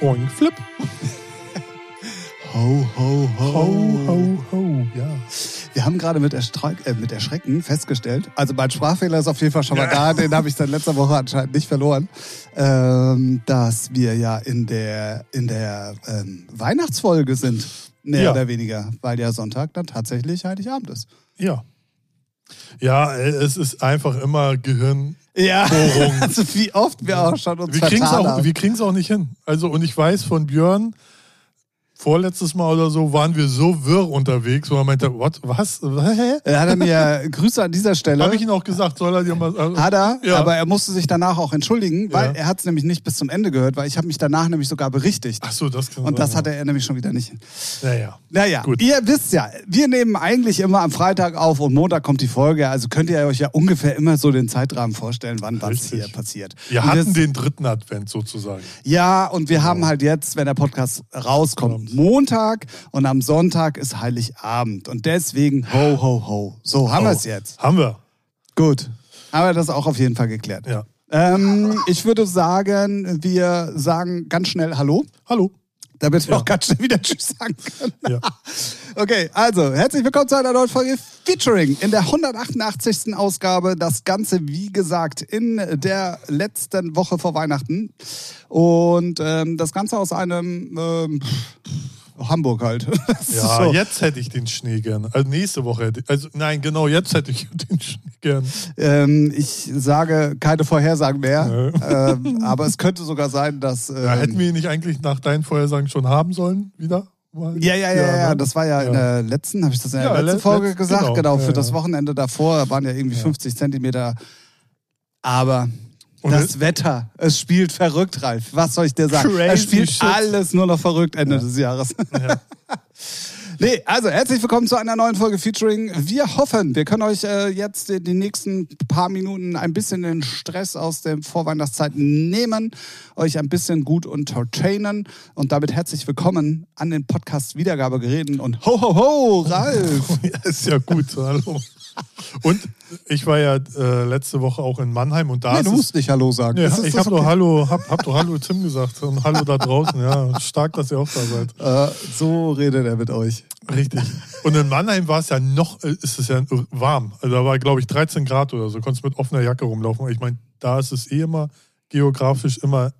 Oink, flip. Ho, ho, ho. Ho, ho, ho. Ja. Wir haben gerade mit, äh, mit Erschrecken festgestellt, also mein Sprachfehler ist auf jeden Fall schon mal da, den habe ich seit letzter Woche anscheinend nicht verloren, ähm, dass wir ja in der, in der ähm, Weihnachtsfolge sind, mehr Ja. oder weniger, weil ja Sonntag dann tatsächlich Heiligabend ist. Ja. Ja, es ist einfach immer Gehirn. Ja, also wie oft wir auch schon uns Wir kriegen es auch, wir auch nicht hin. Also, und ich weiß von Björn, vorletztes Mal oder so, waren wir so wirr unterwegs, wo er meinte, what, was? Hä? Hat er mir Grüße an dieser Stelle. Habe ich ihn auch gesagt, soll er dir mal. äh, Hat er, Ja. aber er musste sich danach auch entschuldigen, weil Ja. er hat es nämlich nicht bis zum Ende gehört, weil ich habe mich danach nämlich sogar berichtigt. Ach so, das kann Und das hatte er nämlich schon wieder nicht. Naja. Naja, Gut. ihr wisst ja, wir nehmen eigentlich immer am Freitag auf und Montag kommt die Folge. Also könnt ihr euch ja ungefähr immer so den Zeitrahmen vorstellen, wann was hier passiert. Wir Und hatten das- den dritten Advent sozusagen. Ja, und wir haben halt jetzt, wenn der Podcast rauskommt, Montag und am Sonntag ist Heiligabend. Und deswegen ho, ho, ho. So, haben wir es Oh, jetzt. Haben wir. Gut. Haben wir das auch auf jeden Fall geklärt. Ja. Ähm, ich würde sagen, wir sagen ganz schnell Hallo, Hallo. Damit wir Ja. auch ganz schnell wieder Tschüss sagen können. Ja. Okay, also herzlich willkommen zu einer neuen Folge Featuring in der 188. Ausgabe. Das Ganze, wie gesagt, in der letzten Woche vor Weihnachten. Und ähm, das Ganze aus einem ähm, Hamburg halt. Das Ja, so. jetzt hätte ich den Schnee gern. Also nächste Woche hätte ich. Also nein, genau, jetzt hätte ich den Schnee gern. ähm, ich sage keine Vorhersagen mehr, ähm, aber es könnte sogar sein, dass. Ähm, Ja, hätten wir ihn nicht eigentlich nach deinen Vorhersagen schon haben sollen? Wieder? Mal? Ja, ja, ja, ja, ne? das war ja, in der letzten, habe ich das in der Ja, letzten let- Folge letzt- gesagt, genau, genau, für ja, das ja. Wochenende davor waren ja irgendwie 50 Zentimeter. Aber Und das es- Wetter, es spielt verrückt, Ralf. Was soll ich dir sagen? Crazy es spielt shit. alles nur noch verrückt Ende des Jahres. Ja. Nee, also herzlich willkommen zu einer neuen Folge Featuring. Wir hoffen, wir können euch äh, jetzt die, die nächsten paar Minuten ein bisschen den Stress aus der Vorweihnachtszeit nehmen, euch ein bisschen gut entertainen und damit herzlich willkommen an den Podcast Wiedergabegeräten und ho ho ho, Ralf. ist ja gut. Hallo. Und ich war ja äh, letzte Woche auch in Mannheim und da Nee, du musst nicht Hallo sagen. Ist ich habe doch. Hallo, hab, hab doch Hallo Tim gesagt und Hallo da draußen. Ja, stark, dass ihr auch da seid. Äh, so redet er mit euch. Richtig. Und in Mannheim war es ja noch, äh, ist es ja warm. Also da war, glaube ich, 13 Grad oder so. Konntest mit offener Jacke rumlaufen. Ich meine, da ist es eh immer geografisch immer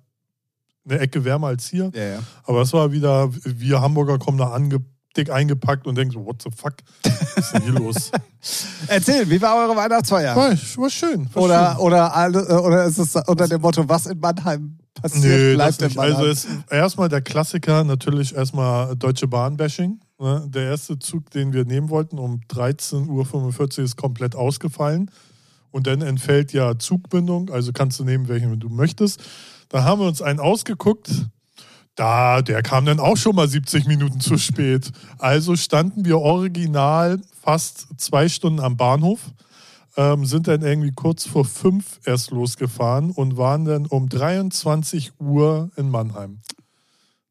eine Ecke wärmer als hier. Ja, ja. Aber es war wieder, wir Hamburger kommen da ange, dick eingepackt und denken so, what the fuck? Was ist denn hier los? Erzähl, wie war eure Weihnachtsfeier? War, war schön. War Oder, schön. oder, alle, äh, oder ist es unter dem Motto, was in Mannheim passiert, Nö, das bleibt in nicht. Mannheim? Also ist erstmal der Klassiker, natürlich erstmal Deutsche Bahn-Bashing. Ne? Der erste Zug, den wir nehmen wollten, um 13.45 Uhr ist komplett ausgefallen. Und dann entfällt ja Zugbindung, also kannst du nehmen, welchen du möchtest. Da haben wir uns einen ausgeguckt. Da, der kam dann auch schon mal 70 Minuten zu spät. Also standen wir original fast zwei Stunden am Bahnhof, ähm, sind dann irgendwie kurz vor fünf erst losgefahren und waren dann um 23 Uhr in Mannheim.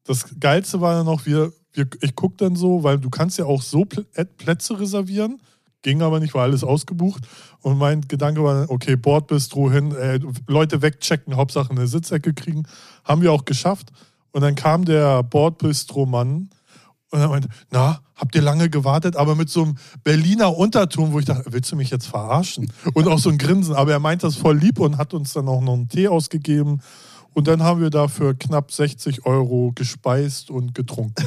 Das Geilste war dann noch, wir, wir, ich gucke dann so, weil du kannst ja auch so Pl Plätze reservieren, ging aber nicht, war alles ausgebucht. Und mein Gedanke war, okay, Bordbistro hin, äh, Leute wegchecken, Hauptsache eine Sitzecke kriegen. Haben wir auch geschafft. Und dann kam der Bordbistro-Mann und er meinte, na, habt ihr lange gewartet? Aber mit so einem Berliner Unterton, wo ich dachte, willst du mich jetzt verarschen? Und auch so ein Grinsen. Aber er meint das voll lieb und hat uns dann auch noch einen Tee ausgegeben. Und dann haben wir dafür knapp 60 Euro gespeist und getrunken.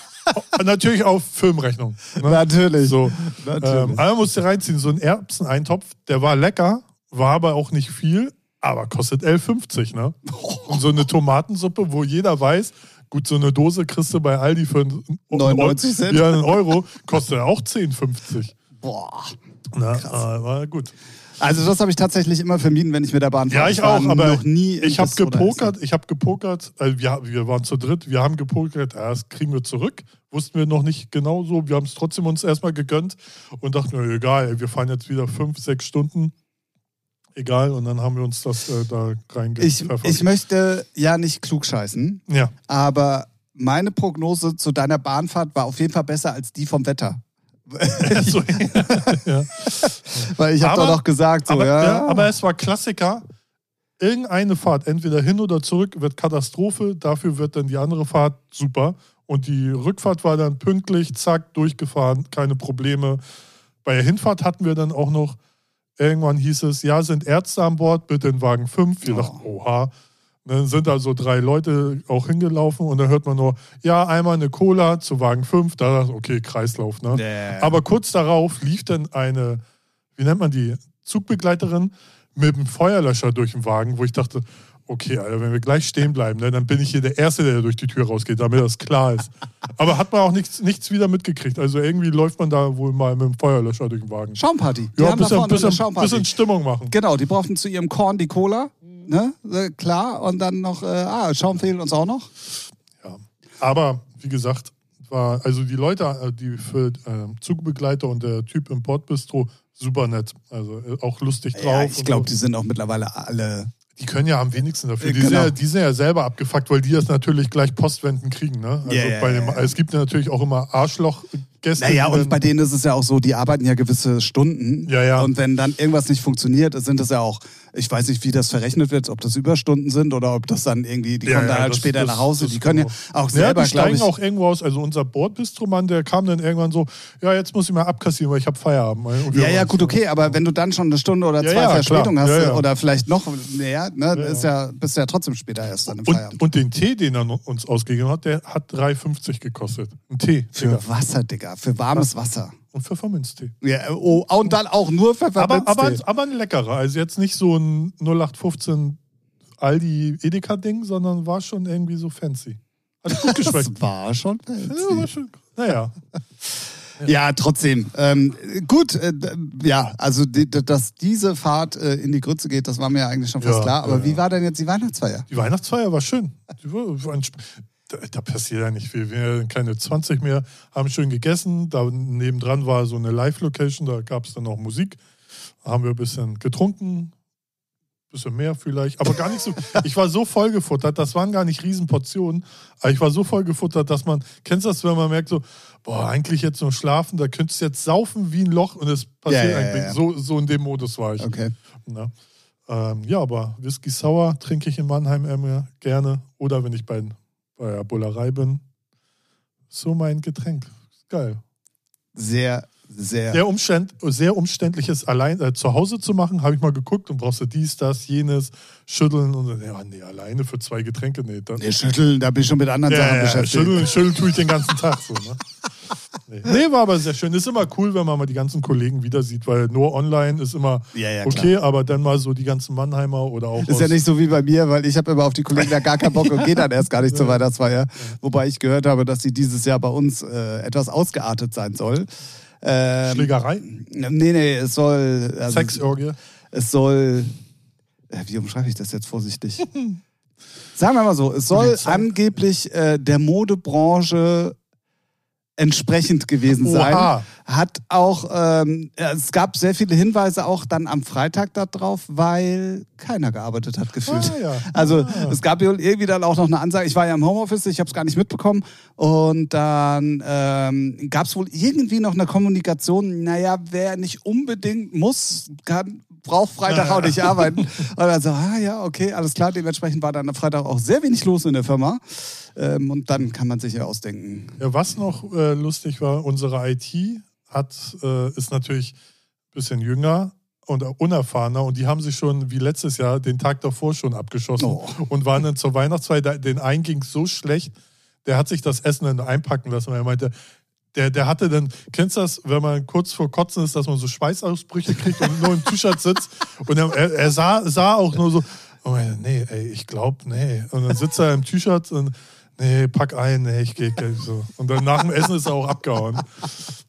Natürlich auf Filmrechnung. Ne? Natürlich. So, Natürlich. ähm, aber man musste reinziehen, so ein Erbseneintopf, der war lecker, war aber auch nicht viel, aber kostet 11,50, ne? Und so eine Tomatensuppe, wo jeder weiß, gut, so eine Dose kriegst du bei Aldi für einen 99 Cent. Ja, einen Euro, kostet auch 10,50. Boah. Na, äh, war gut. Also das habe ich tatsächlich immer vermieden, wenn ich mit der Bahn fahre. Ja, ich auch, aber noch nie ich habe gepokert, ich habe gepokert, also wir, wir waren zu dritt, wir haben gepokert, ja, das kriegen wir zurück, wussten wir noch nicht genau so, wir haben es trotzdem uns erstmal gegönnt und dachten, na, egal, wir fahren jetzt wieder fünf, sechs Stunden, egal, und dann haben wir uns das äh, da Ich, reingepfeffert. ich möchte ja nicht klug scheißen, ja, aber meine Prognose zu deiner Bahnfahrt war auf jeden Fall besser als die vom Wetter. ja. Weil ich habe doch noch gesagt, so, aber, ja. ja, aber es war Klassiker, irgendeine Fahrt, entweder hin oder zurück, wird Katastrophe. Dafür wird dann die andere Fahrt super. Und die Rückfahrt war dann pünktlich, zack, durchgefahren, keine Probleme. Bei der Hinfahrt hatten wir dann auch noch, irgendwann hieß es, ja, sind Ärzte an Bord, bitte in Wagen 5. Wir Oh. dachten, oha. Dann sind da so drei Leute auch hingelaufen und dann hört man nur, ja, einmal eine Cola zu Wagen 5. Da dachte ich, okay, Kreislauf. Ne? Yeah. Aber kurz darauf lief dann eine, wie nennt man die, Zugbegleiterin mit dem Feuerlöscher durch den Wagen, wo ich dachte, okay, Alter, wenn wir gleich stehen bleiben, ne, dann bin ich hier der Erste, der durch die Tür rausgeht, damit das klar ist. Aber hat man auch nichts, nichts wieder mitgekriegt. Also irgendwie läuft man da wohl mal mit dem Feuerlöscher durch den Wagen. Schaumparty. Die Ja, da bisschen, bisschen, bisschen Stimmung machen. Genau, die brauchten zu ihrem Korn die Cola. Ne? Äh, Klar. Und dann noch, äh, ah, Schaum fehlt uns auch noch. Ja. Aber wie gesagt, war also die Leute, äh, die für äh, Zugbegleiter und der Typ im Bordbistro super nett. Also äh, auch lustig drauf. Ja, ich glaube, so. die sind auch mittlerweile alle. Die können ja am wenigsten dafür. Die, sind, genau. ja, die sind ja selber abgefuckt, weil die das natürlich gleich Postwenden kriegen. Ne? Also ja, bei dem. Es gibt ja natürlich auch immer Arschlochgäste. Naja, und bei denen ist es ja auch so, die arbeiten ja gewisse Stunden. Ja, ja. Und wenn dann irgendwas nicht funktioniert, sind das ja auch, ich weiß nicht, wie das verrechnet wird, ob das Überstunden sind oder ob das dann irgendwie, die Ja, kommen ja, dann halt das- später das- nach Hause. Die können ja auch Ja, selber, die glaube steigen ich. auch irgendwo aus. Also unser Bordbistromann, der kam dann irgendwann so, ja, jetzt muss ich mal abkassieren, weil ich habe Feierabend. Ja, ja, gut, okay, aber wenn du dann schon eine Stunde oder Ja, zwei ja, Verspätung hast Ja, ja. oder vielleicht noch mehr, ne, Ja, ist ja, bist du ja trotzdem später erst dann im Feierabend. und den Tee, den er uns ausgegeben hat, der hat 3,50 gekostet. Ein Tee. Für Digga. Wasser, Digga, für warmes Wasser. Und Pfefferminztee. Ja, oh, und dann auch nur Aber, Pfefferminztee. aber, aber ein leckerer. Also jetzt nicht so ein 0815 Aldi Edeka-Ding, sondern war schon irgendwie so fancy. Hat gut geschmeckt. das war schon ja, war schon, naja. Ja, trotzdem. Ähm, gut, äh, ja, also die, dass diese Fahrt äh, in die Grütze geht, das war mir ja eigentlich schon fast Ja, klar. Aber ja, wie ja. war denn jetzt die Weihnachtsfeier? Die Weihnachtsfeier war schön. Die war, da, da passiert ja nicht viel. Wir sind keine 20 mehr, haben schön gegessen. Da nebendran war so eine Live-Location, da gab es dann auch Musik. Da haben wir ein bisschen getrunken, bisschen mehr vielleicht, aber gar nicht so. Ich war so voll gefuttert, das waren gar nicht Riesenportionen, aber ich war so voll gefuttert, dass man, kennst du das, wenn man merkt so, boah, eigentlich jetzt nur schlafen, da könntest du jetzt saufen wie ein Loch und es passiert ja, ja, eigentlich. ja. So, so in dem Modus war ich. Okay. Na. Ähm, ja, aber Whisky Sour trinke ich in Mannheim immer gerne. Oder wenn ich bei, bei der Bullerei bin. So mein Getränk. Geil. Sehr, sehr. Sehr, umständ, sehr umständliches allein äh, zu Hause zu machen, habe ich mal geguckt und brauchst du dies, das, jenes, schütteln und dann, ja, nee, alleine für zwei Getränke, nee. Dann, Nee, schütteln, da bin ich schon mit anderen ja, Sachen ja, ja, beschäftigt. schütteln, schütteln tue ich den ganzen Tag so. Ne? Nee. nee, war aber sehr schön. Ist immer cool, wenn man mal die ganzen Kollegen wieder sieht, weil nur online ist immer Ja, ja, klar. okay, aber dann mal so die ganzen Mannheimer oder auch Ist ja nicht so wie bei mir, weil ich habe immer auf die Kollegen da gar keinen Bock und gehe dann erst gar nicht zur Weihnachtsfeier. Wobei ich gehört habe, dass sie dieses Jahr bei uns äh, etwas ausgeartet sein soll. Ähm, Schlägerei, nee, nee, es soll. Also, Sexorgie. Es soll. Äh, Wie umschreibe ich das jetzt vorsichtig? Sagen wir mal so, es soll angeblich äh, der Modebranche entsprechend gewesen sein. Oha. Hat auch, ähm, es gab sehr viele Hinweise auch dann am Freitag darauf, weil keiner gearbeitet hat gefühlt. Ah, ja. Also Ah. es gab irgendwie dann auch noch eine Ansage, ich war ja im Homeoffice, ich habe es gar nicht mitbekommen und dann ähm, gab es wohl irgendwie noch eine Kommunikation, naja, wer nicht unbedingt muss, kann, braucht Freitag auch nicht arbeiten. Und dann so, ah ja, okay, alles klar, dementsprechend war dann am Freitag auch sehr wenig los in der Firma ähm, und dann kann man sich ja ausdenken. Ja, was noch äh, lustig war, unsere IT hat, äh, ist natürlich ein bisschen jünger und unerfahrener und die haben sich schon wie letztes Jahr den Tag davor schon abgeschossen Oh. und waren dann zur Weihnachtsfeier. Den einen ging so schlecht, der hat sich das Essen dann einpacken lassen, weil er meinte, der, der hatte dann, kennst du das, wenn man kurz vor Kotzen ist, dass man so Schweißausbrüche kriegt und nur im T-Shirt sitzt und er, er, er sah, sah auch nur so, oh meine, nee, ey, ich glaube, nee. Und dann sitzt er im T-Shirt und nee, pack ein, nee, ich gehe gleich so. Und dann nach dem Essen ist er auch abgehauen.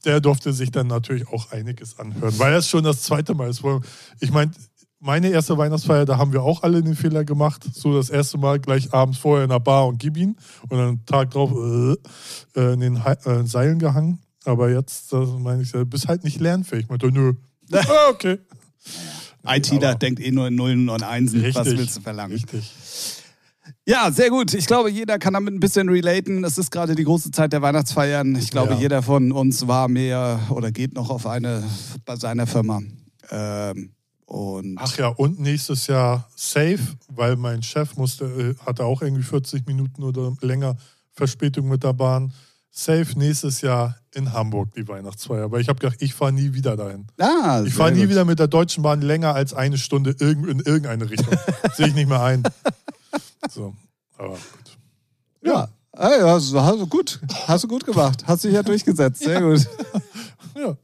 Der durfte sich dann natürlich auch einiges anhören, weil es schon das zweite Mal ist. Ich meine, meine erste Weihnachtsfeier, da haben wir auch alle den Fehler gemacht. So das erste Mal gleich abends vorher in der Bar und gib ihn. Und dann Tag drauf äh, äh, in den Hai- äh, Seilen gehangen. Aber jetzt, das meine ich, du bist halt nicht lernfähig. Ich nö. ah, okay. ITler denkt eh nur in Nullen und Einsen. Richtig. Was willst du verlangen? Richtig. Ja, sehr gut. Ich glaube, jeder kann damit ein bisschen relaten. Es ist gerade die große Zeit der Weihnachtsfeiern. Ich glaube, Ja. jeder von uns war mehr oder geht noch auf eine bei seiner Firma. Ähm, Und Ach ja, und nächstes Jahr safe, weil mein Chef musste, äh, hatte auch irgendwie 40 Minuten oder länger Verspätung mit der Bahn. Safe nächstes Jahr in Hamburg die Weihnachtsfeier. Aber ich habe gedacht, ich fahre nie wieder dahin. ah, Ich fahre nie gut. wieder mit der Deutschen Bahn länger als eine Stunde in irgendeine Richtung. Sehe ich nicht mehr ein. So, aber gut. Ja. Ah, ja, hast du- hast du gut. Hast du gut gemacht. Hast dich ja durchgesetzt. Sehr gut. Ja.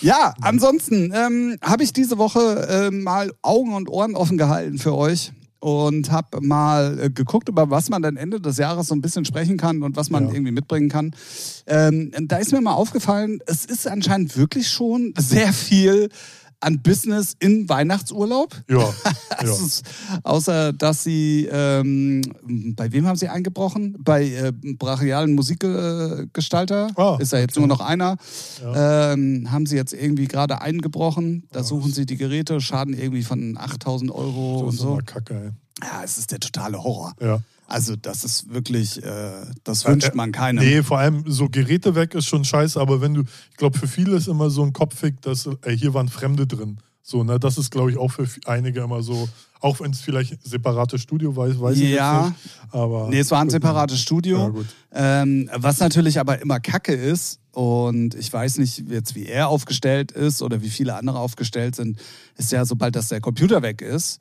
Ja, ansonsten ähm, habe ich diese Woche ähm, mal Augen und Ohren offen gehalten für euch und habe mal äh, geguckt, über was man dann Ende des Jahres so ein bisschen sprechen kann und was man Ja. irgendwie mitbringen kann. Ähm, da ist mir mal aufgefallen, es ist anscheinend wirklich schon sehr viel an Business in Weihnachtsurlaub. Ja, ja. Es ist, außer dass sie, ähm, bei wem haben sie eingebrochen? Bei äh, brachialen Musikgestalter. Ah, ist ja jetzt okay. nur noch einer. Ja. Ähm, haben sie jetzt irgendwie gerade eingebrochen. Da suchen sie die Geräte, Schaden irgendwie von 8000 Euro Das und ist so. immer kacke, Ja, es ist der totale Horror. ey. Ja. Also, das ist wirklich, äh, das wünscht man keinem. Nee, vor allem so Geräte weg ist schon scheiße, aber wenn du, ich glaube, für viele ist immer so ein Kopfweg, dass ey, hier waren Fremde drin. So, ne, das ist, glaube ich, auch für einige immer so, auch wenn es vielleicht separate Studio weiß, weiß ich Ja. jetzt nicht. Aber Nee, es war ein separates Studio. Ja. Ähm, was natürlich aber immer Kacke ist, und ich weiß nicht jetzt, wie er aufgestellt ist oder wie viele andere aufgestellt sind, ist ja, sobald das der Computer weg ist,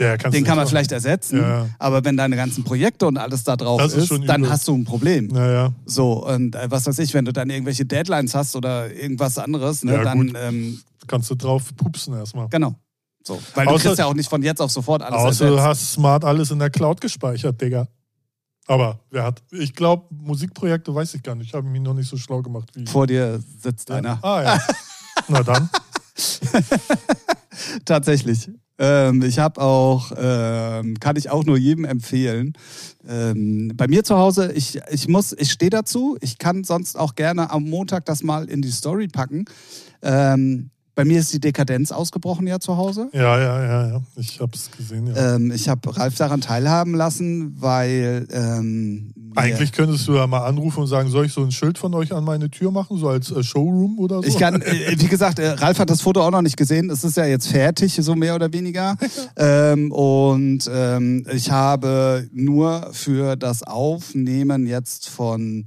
Ja, den du kann man vielleicht ersetzen, Ja. aber wenn deine ganzen Projekte und alles da drauf Das ist ist, dann hast du ein Problem. machen. Naja, So, und äh, was weiß ich, wenn du dann irgendwelche Deadlines hast oder irgendwas anderes, ne, Ja, dann, ähm, kannst du drauf pupsen erstmal. genau. So, weil du Außer- kriegst ja auch nicht von jetzt auf sofort alles Außer du ersetzt. hast smart alles in der Cloud gespeichert, Digga. Aber wer hat, ich glaube, Musikprojekte weiß ich gar nicht. Ich habe mich noch nicht so schlau gemacht wie. Vor dir sitzt einer. Ah ja. Na dann. Tatsächlich. Ähm, ich habe auch, ähm, kann ich auch nur jedem empfehlen. Ähm, bei mir zu Hause, ich, ich muss, ich stehe dazu. Ich kann sonst auch gerne am Montag das mal in die Story packen. Ähm, bei mir ist die Dekadenz ausgebrochen ja zu Hause. Ja, ja, ja, ja. Ich habe es gesehen, ja. Ähm, ich habe Ralf daran teilhaben lassen, weil ähm, Eigentlich könntest du ja mal anrufen und sagen, soll ich so ein Schild von euch an meine Tür machen, so als äh, Showroom oder so? Ich kann, äh, wie gesagt, äh, Ralf hat das Foto auch noch nicht gesehen. Es ist ja jetzt fertig, so mehr oder weniger. ähm, und ähm, ich habe nur für das Aufnehmen jetzt von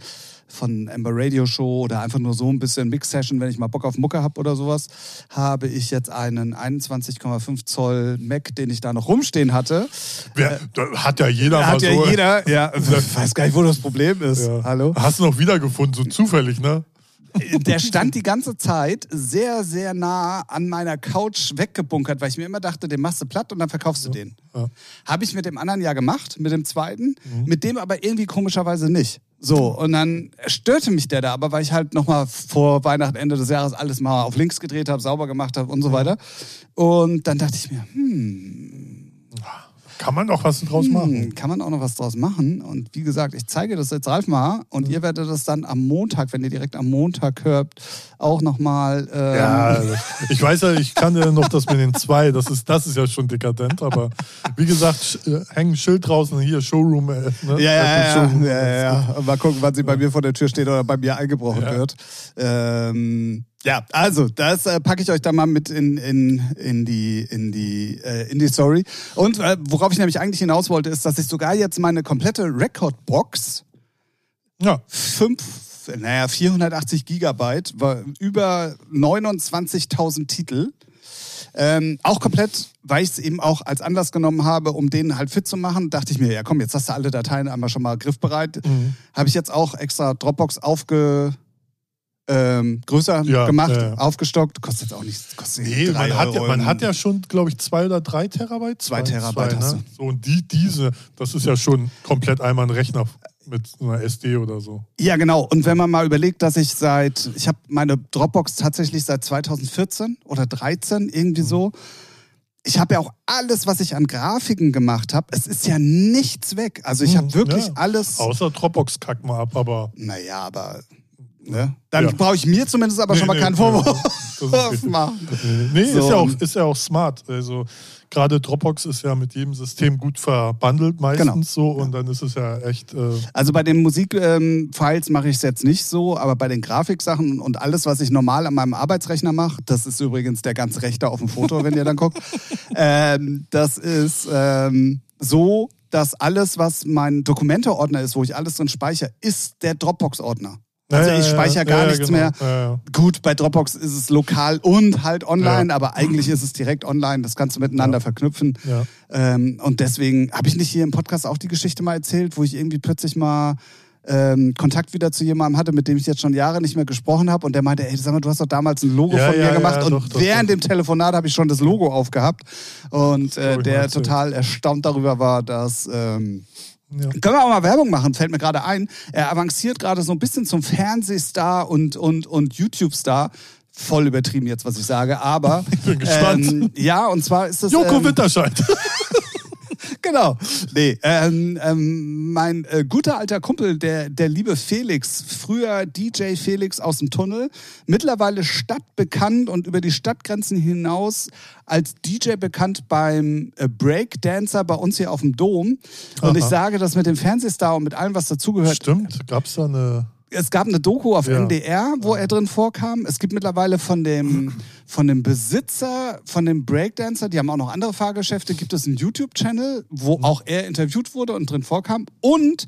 von Amber Radio Show oder einfach nur so ein bisschen Mix-Session, wenn ich mal Bock auf Mucke habe oder sowas, habe ich jetzt einen 21,5 Zoll Mac, den ich da noch rumstehen hatte. Wer, da hat ja jeder mal Hat ja so. jeder, ja, ich weiß gar nicht, wo das Problem ist. Ja. Hallo? Hast du noch wiedergefunden, so zufällig, ne? der stand die ganze Zeit sehr, sehr nah an meiner Couch weggebunkert, weil ich mir immer dachte, den machst du platt und dann verkaufst du den. Ja. Habe ich mit dem anderen ja gemacht, mit dem zweiten, Mhm. mit dem aber irgendwie komischerweise nicht. So, und dann störte mich der da, aber weil ich halt nochmal vor Weihnachten, Ende des Jahres alles mal auf links gedreht habe, sauber gemacht habe und so weiter. Und dann dachte ich mir, hm, Kann man doch was draus machen. hm, kann man auch noch was draus machen. Und wie gesagt, ich zeige das jetzt Ralf mal und ihr werdet das dann am Montag, wenn ihr direkt am Montag hört, auch nochmal. Ähm, Ja, ich weiß ja, ich kann ja noch das mit den zwei, das ist, das ist ja schon dekadent, aber wie gesagt, äh, hängen Schild draußen, hier Showroom. Äh, ne? Ja, ja, ja, Showroom. ja, ja, Mal gucken, wann sie bei mir vor der Tür steht oder bei mir eingebrochen wird. Ähm, ja, also das äh, packe ich euch da mal mit in, in, in die, in, die, äh, in die Story. Und äh, worauf ich nämlich eigentlich hinaus wollte, ist, dass ich sogar jetzt meine komplette Recordbox Ja, fünf, naja, 480 Gigabyte, war über 29.000 Titel. Ähm, auch komplett, weil ich es eben auch als Anlass genommen habe, um den halt fit zu machen, dachte ich mir, ja komm, jetzt hast du alle Dateien einmal schon mal griffbereit. Mhm. Habe ich jetzt auch extra Dropbox aufge ähm, größer Ja, gemacht, ja, ja. aufgestockt. Kostet jetzt auch nichts. Kostet Nee, man hat, ja, man hat ja schon, glaube ich, zwei oder drei Terabyte. Zwei Terabyte hast du. So, und die, diese, das ist ja schon komplett einmal ein Rechner mit einer SD oder so. Ja, genau. Und wenn man mal überlegt, dass ich seit, ich habe meine Dropbox tatsächlich seit 2014 oder 13 Mhm. irgendwie so. Ich habe ja auch alles, was ich an Grafiken gemacht habe. Es ist ja nichts weg. Also ich habe Mhm, wirklich ja. alles. Außer Dropbox kack mal ab, aber Naja, aber Ne? Dann Ja. brauche ich mir zumindest aber Nee, schon mal nee, keinen nee, Vorwurf richtig. machen. Nee, So. ist, ja auch, ist ja auch smart. Also gerade Dropbox ist ja mit jedem System gut verbandelt meistens Genau. so und dann ist es ja echt. Äh, Also bei den Musikfiles mache ich es jetzt nicht so, aber bei den Grafiksachen und alles, was ich normal an meinem Arbeitsrechner mache, das ist übrigens der ganz rechte auf dem Foto, wenn ihr dann guckt, ähm, das ist ähm, so, dass alles, was mein Dokumente-Ordner ist, wo ich alles drin speichere, ist der Dropbox-Ordner. Also ja, ich speichere gar ja, nichts genau. mehr. Gut, bei Dropbox ist es lokal und halt online, aber eigentlich ist es direkt online. Das kannst du miteinander verknüpfen. Ähm, und deswegen habe ich nicht hier im Podcast auch die Geschichte mal erzählt, wo ich irgendwie plötzlich mal ähm, Kontakt wieder zu jemandem hatte, mit dem ich jetzt schon Jahre nicht mehr gesprochen habe. Und der meinte, ey, sag mal, du hast doch damals ein Logo Ja, von mir ja, gemacht. ja, und doch, doch, während doch. dem Telefonat habe ich schon das Logo aufgehabt. Und äh, der total erstaunt darüber war, dass... Ähm, Ja. können wir auch mal Werbung machen, fällt mir gerade ein. Er avanciert gerade so ein bisschen zum Fernsehstar und, und, und YouTube-Star. Voll übertrieben jetzt, was ich sage, aber. Ich bin gespannt. Ähm, ja, und zwar ist das. Joko ähm, Winterscheid. Genau. Nee, ähm, ähm, mein äh, guter alter Kumpel, der, der liebe Felix, früher DJ Felix aus dem Tunnel, mittlerweile stadtbekannt und über die Stadtgrenzen hinaus als DJ bekannt beim äh, Breakdancer bei uns hier auf dem Dom. Und ich Aha. sage das mit dem Fernsehstar und mit allem, was dazugehört. Stimmt, gab es da eine. Es gab eine Doku auf Ja. NDR, wo er drin vorkam. Es gibt mittlerweile von dem, von dem Besitzer, von dem Breakdancer, die haben auch noch andere Fahrgeschäfte, gibt es einen YouTube-Channel, wo Mhm. auch er interviewt wurde und drin vorkam. Und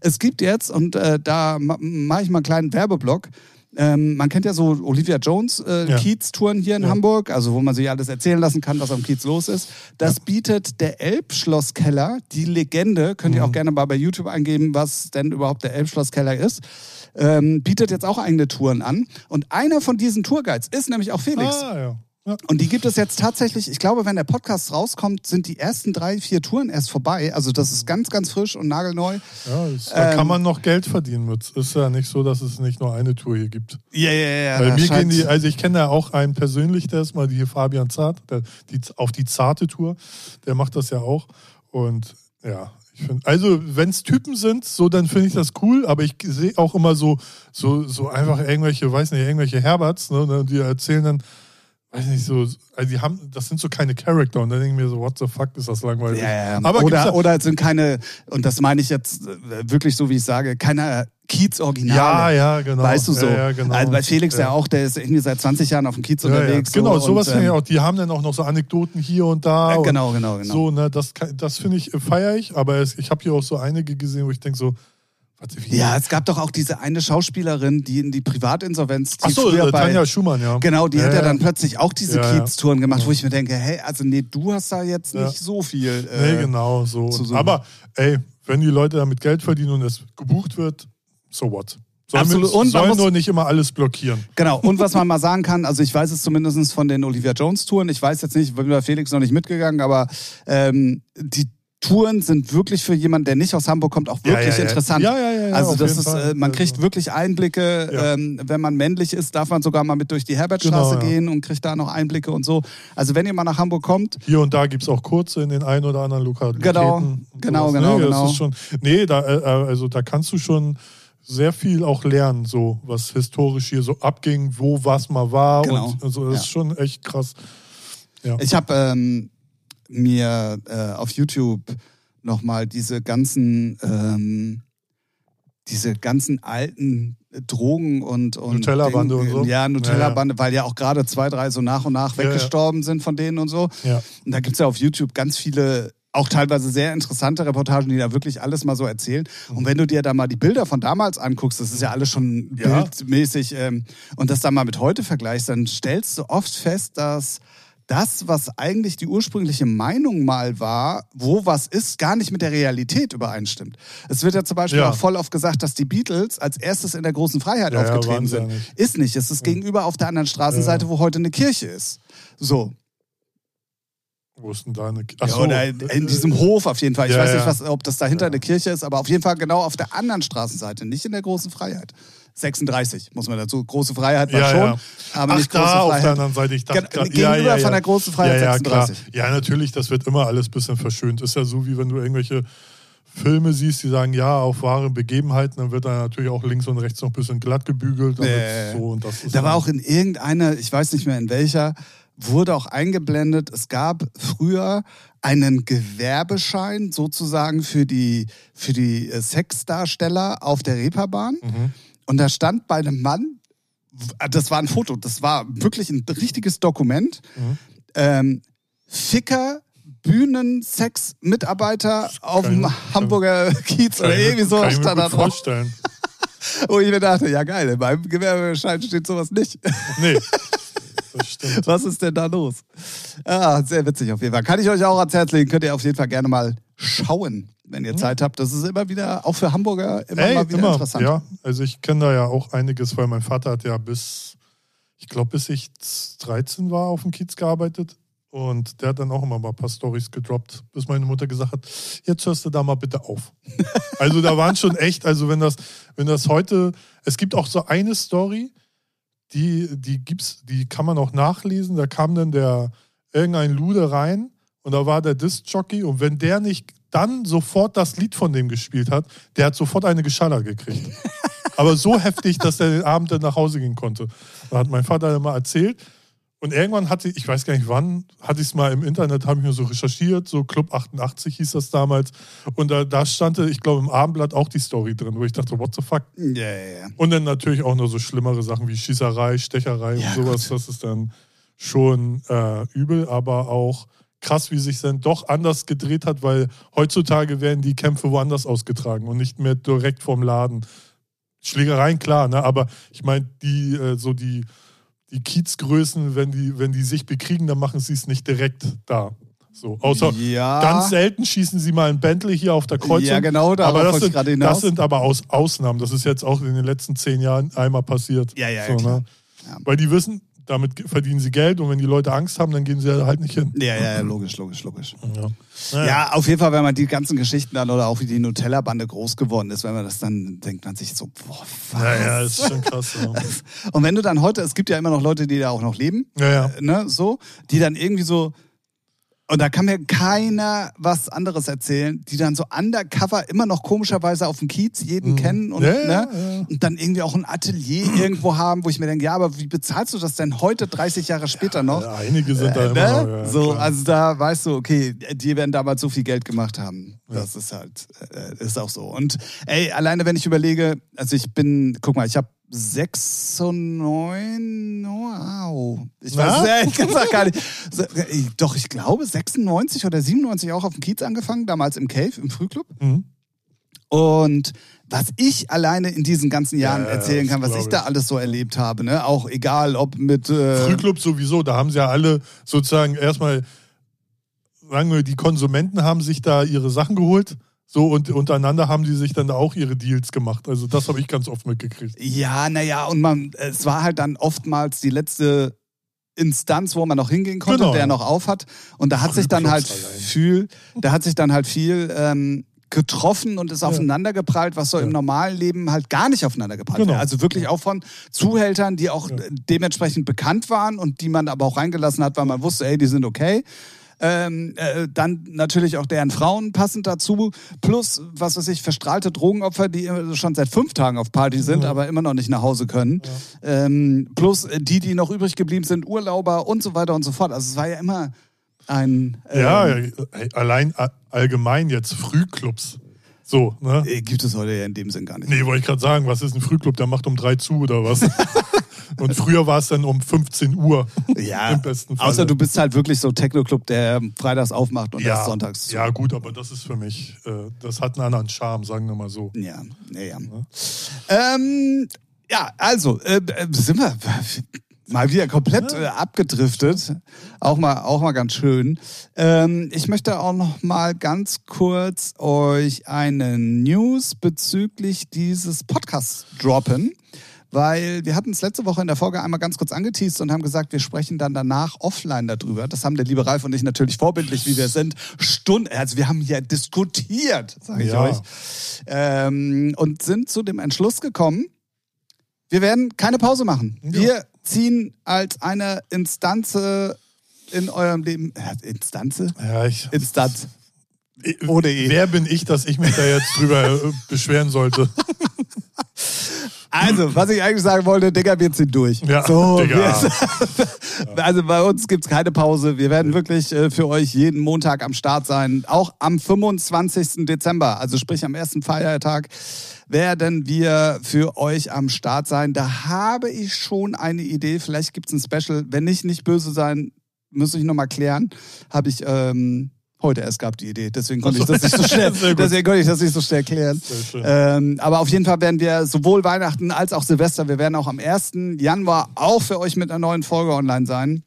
es gibt jetzt, und äh, da ma- mache ich mal einen kleinen Werbeblock, ähm, man kennt ja so Olivia Jones äh, Ja. Kiez-Touren hier in Ja. Hamburg, also wo man sich alles erzählen lassen kann, was am Kiez los ist. Das bietet der Elbschlosskeller, die Legende, könnt ihr Mhm. auch gerne mal bei YouTube eingeben, was denn überhaupt der Elbschlosskeller ist, ähm, bietet jetzt auch eigene Touren an. Und einer von diesen Tourguides ist nämlich auch Felix. Ah, ja. Ja. Und die gibt es jetzt tatsächlich, ich glaube, wenn der Podcast rauskommt, sind die ersten drei, vier Touren erst vorbei. Also das ist ganz, ganz frisch und nagelneu. ja ist, da Ähm, kann man noch Geld verdienen mit. Ist ja nicht so, dass es nicht nur eine Tour hier gibt. Ja, ja, ja. Weil mir gehen die, also ich kenne ja auch einen persönlich, der ist mal hier Fabian Zart, der, die, auf die zarte Tour, der macht das ja auch. Und ja, ich finde, also wenn es Typen sind, so dann finde ich das cool, aber ich sehe auch immer so, so, so einfach irgendwelche, weiß nicht, irgendwelche Herberts, ne, ne, die erzählen dann, weiß nicht, so, also die haben, das sind so keine Charakter und dann denke ich mir so, what the fuck, ist das langweilig. Ja, ja. Aber oder, da- oder es sind keine, und das meine ich jetzt äh, wirklich so, wie ich sage, keine Kiez-Originale. ja, ja, genau. Weißt du so? Ja, ja, genau. also bei Felix ja. Ja. auch, der ist irgendwie seit 20 Jahren auf dem Kiez unterwegs. Genau, so, sowas finde ich ähm, auch. Die haben dann auch noch so Anekdoten hier und da. äh, Genau, genau, genau. So, ne, das, das finde ich, feiere ich, aber es, ich habe hier auch so einige gesehen, wo ich denke so? Ja, es gab doch auch diese eine Schauspielerin, die in die Privatinsolvenz, die Ach so, früher bei, Tanja Schumann, ja. Genau, die ja, hat ja ja. dann plötzlich auch diese Ja. Kiez-Touren gemacht, wo ich mir denke, hey, also nee, du hast da jetzt nicht so viel. Äh, Nee, genau, so. Aber, ey, wenn die Leute damit Geld verdienen und es gebucht wird, so what? Sollen, Absolut. Wir, Und sollen muss- nur nicht immer alles blockieren. Genau, und was man mal sagen kann, also ich weiß es zumindest von den Olivia Jones Touren, ich weiß jetzt nicht, ich bin bei Felix noch nicht mitgegangen, aber ähm, die Touren sind wirklich für jemanden, der nicht aus Hamburg kommt, auch wirklich ja, ja. interessant. Ja, ja, ja, ja, also das ist, Fall. äh, man Also- kriegt wirklich Einblicke. Ja. Ähm, wenn man männlich ist, darf man sogar mal mit durch die Herbertstraße Genau, ja. gehen und kriegt da noch Einblicke und so. Also wenn ihr mal nach Hamburg kommt, Hier und da gibt es auch kurze in den ein oder anderen Lokalitäten. Genau, genau, sowas. genau, nee, genau. Das ist schon, nee, da, äh, äh, also da kannst du schon sehr viel auch lernen, so was historisch hier so abging, wo was mal war. Genau, Und so, das ja. ist schon echt krass. Ja. Ich habe ähm, mir äh, auf YouTube nochmal diese ganzen, ähm, diese ganzen alten Drogen und, und Nutella-Bande und so? Ja, Nutella-Bande, weil ja auch gerade zwei, drei so nach und nach Ja, ja. weggestorben sind von denen und so. Ja. Und da gibt's ja auf YouTube ganz viele, auch teilweise sehr interessante Reportagen, die da wirklich alles mal so erzählen. Mhm. Und wenn du dir da mal die Bilder von damals anguckst, das ist ja alles schon Ja. bildmäßig, ähm, und das dann mal mit heute vergleichst, dann stellst du oft fest, dass das, was eigentlich die ursprüngliche Meinung mal war, wo was ist, gar nicht mit der Realität übereinstimmt. Es wird ja zum Beispiel Ja. auch voll oft gesagt, dass die Beatles als erstes in der großen Freiheit Ja, ja, aufgetreten sie sind. ja nicht. Ist nicht. Es ist gegenüber auf der anderen Straßenseite, wo heute eine Kirche ist. So. Wo ist denn da eine Ja, Achso, oder in diesem Hof auf jeden Fall. Ich Ja, weiß nicht, ja. was, ob das dahinter eine Kirche ist, aber auf jeden Fall genau auf der anderen Straßenseite, nicht in der großen Freiheit. 36, muss man dazu. Große Freiheit war Ja, schon, ja. aber Ach, nicht große da auf der Freiheit. anderen Seite. Ich dachte Gen- grad- gegenüber von der großen Freiheit ja, ja, 36. Klar. Ja, natürlich, das wird immer alles ein bisschen verschönt. Ist ja so, wie wenn du irgendwelche Filme siehst, die sagen, ja, auf wahre Begebenheiten, dann wird da natürlich auch links und rechts noch ein bisschen glatt gebügelt. Nee. so, und das ist Da war auch in irgendeiner, ich weiß nicht mehr in welcher, wurde auch eingeblendet, es gab früher einen Gewerbeschein sozusagen für die, für die äh, Sexdarsteller auf der Reeperbahn. Mhm. Und da stand bei einem Mann, das war ein Foto, das war wirklich ein richtiges Dokument. Mhm. Ähm, Ficker, Bühnensex-Mitarbeiter auf Kann dem ich- Hamburger Kiez oder irgendwie so kann ich mir vorstellen. Wo ich mir dachte, ja geil, in meinem Gewerbeschein steht sowas nicht. Nee. Was ist denn da los? Ah, sehr witzig auf jeden Fall. Kann ich euch auch ans Herz legen. Könnt ihr auf jeden Fall gerne mal schauen, wenn ihr Zeit habt. Das ist immer wieder, auch für Hamburger, immer Ey, mal wieder immer, interessant. ja. Also ich kenne da ja auch einiges, weil mein Vater hat ja bis, ich glaube, bis ich 13 war, auf dem Kiez gearbeitet. Und der hat dann auch immer mal ein paar Storys gedroppt, bis meine Mutter gesagt hat, jetzt hörst du da mal bitte auf. also da waren schon echt, also wenn das, wenn das heute, es gibt auch so eine Story, die, die gibt's, die kann man auch nachlesen. Da kam dann der irgendein Lude rein und da war der Disc-Jockey und wenn der nicht dann sofort das Lied von dem gespielt hat, der hat sofort eine geschallert gekriegt. Aber so heftig, dass er den Abend dann nach Hause gehen konnte. Da hat mein Vater mal erzählt. Und irgendwann hatte ich, ich weiß gar nicht wann, hatte ich es mal im Internet, habe ich mir so recherchiert, so Club 88 hieß das damals. Und da, da stand, ich glaube, im Abendblatt auch die Story drin, wo ich dachte, what the fuck? Ja, ja, ja. Und dann natürlich auch noch so schlimmere Sachen wie Schießerei, Stecherei Ja, und sowas. Das ist dann schon äh, übel, aber auch krass, wie sich dann doch anders gedreht hat, weil heutzutage werden die Kämpfe woanders ausgetragen und nicht mehr direkt vorm Laden. Schlägereien, klar, ne? aber ich meine, die, äh, so die, die Kiezgrößen, wenn die, wenn die sich bekriegen, dann machen sie es nicht direkt da. So, außer Ja. ganz selten schießen sie mal ein Bentley hier auf der Kreuzung. Ja, genau, darauf aber das sind, das sind aber aus Ausnahmen. Das ist jetzt auch in den letzten zehn Jahren einmal passiert. Ja, ja, so, ne? Ja. Weil die wissen, damit verdienen sie Geld und wenn die Leute Angst haben, dann gehen sie halt nicht hin. Ja, ja, ja, logisch, logisch, logisch. Ja. Ja, auf jeden Fall, wenn man die ganzen Geschichten dann oder auch wie die Nutella-Bande groß geworden ist, wenn man das dann denkt man sich so, boah, was? Ja, ja, ist schon krass. Ja, Und wenn du dann heute, es gibt ja immer noch Leute, die da auch noch leben, ja. ja. äh, ne, so, die dann irgendwie so, und da kann mir keiner was anderes erzählen, die dann so undercover immer noch komischerweise auf dem Kiez jeden kennen und, Ja, ne, ja, und dann irgendwie auch ein Atelier irgendwo haben, wo ich mir denke, ja, aber wie bezahlst du das denn heute, 30 Jahre später noch? Ja, Einige sind da Äh, immer ne? noch. So, klar. also da weißt du, okay, die werden damals so viel Geld gemacht haben. Das ist halt, äh, ist auch so. Und ey, alleine wenn ich überlege, also ich bin, guck mal, ich habe 6 und 9, wow. Ich weiß es ehrlich gesagt gar nicht. Äh, Doch, ich glaube 96 oder 97 auch auf dem Kiez angefangen, damals im Cave, im Frühclub. Mhm. Und was ich alleine in diesen ganzen Jahren Ja, erzählen kann, was ich da alles so erlebt habe, ne? Auch egal, ob mit äh, Frühclub sowieso, da haben sie ja alle sozusagen erstmal, sagen wir, die Konsumenten haben sich da ihre Sachen geholt. So, und untereinander haben die sich dann da auch ihre Deals gemacht. Also, das habe ich ganz oft mitgekriegt. Ja, naja, und man, es war halt dann oftmals die letzte Instanz, wo man noch hingehen konnte, Genau. der noch auf hat. Und da hat sich dann halt allein. viel, da hat sich dann halt viel ähm, getroffen und ist aufeinander geprallt, was so im Ja. normalen Leben halt gar nicht aufeinander geprallt Genau. wäre. Also wirklich auch von Zuhältern, die auch äh, dementsprechend bekannt waren und die man aber auch reingelassen hat, weil man wusste, ey, die sind okay. Ähm, äh, dann natürlich auch deren Frauen passend dazu. Plus, was weiß ich, verstrahlte Drogenopfer, die äh, schon seit fünf Tagen auf Party sind, Ja. aber immer noch nicht nach Hause können. Ähm, plus äh, die, die noch übrig geblieben sind, Urlauber und so weiter und so fort. Also es war ja immer ein... ähm, Ja, ja, ey, allein a- allgemein jetzt Frühclubs. So, ne? äh, Gibt es heute ja in dem Sinn gar nicht. Nee, wollte ich gerade sagen, was ist ein Frühclub? Der macht um drei zu oder was? Und früher war es dann um 15 Uhr. Ja, Im besten Fall. außer du bist halt wirklich so Techno-Club, der freitags aufmacht und ja, erst sonntags. Ja, gut, aber das ist für mich, äh, das hat einen anderen Charme, sagen wir mal so. Ja, ja, ja. Ähm, ja, also, äh, äh, sind wir mal wieder komplett äh, abgedriftet. Auch mal, auch mal ganz schön. Ähm, ich möchte auch noch mal ganz kurz euch eine News bezüglich dieses Podcasts droppen. Weil wir hatten es letzte Woche in der Folge einmal ganz kurz angeteased und haben gesagt, wir sprechen dann danach offline darüber. Das haben der liebe Ralf und ich natürlich vorbildlich, wie wir sind, Stunden, also wir haben hier diskutiert, sage ich Ja. euch ähm, und sind zu dem Entschluss gekommen, wir werden keine Pause machen. Ja. Wir ziehen als eine Instanze in eurem Leben, äh, Instanze? Ja, ich, Instanz. Ohne E. Wer bin ich, dass ich mich da jetzt drüber äh, beschweren sollte? Also, was ich eigentlich sagen wollte, Digga, wir ziehen durch. Ja, so, Digga. wir- also bei uns gibt es keine Pause. Wir werden wirklich äh, für euch jeden Montag am Start sein. Auch am 25. Dezember, also sprich am ersten Feiertag, werden wir für euch am Start sein. Da habe ich schon eine Idee. Vielleicht gibt es ein Special. Wenn nicht, nicht böse sein, muss ich nochmal klären. Habe ich ähm, heute erst gehabt, die Idee. Deswegen konnte ich das nicht so schnell, deswegen konnte ich das nicht so schnell klären. Ähm, aber auf jeden Fall werden wir sowohl Weihnachten als auch Silvester, wir werden auch am 1. Januar auch für euch mit einer neuen Folge online sein.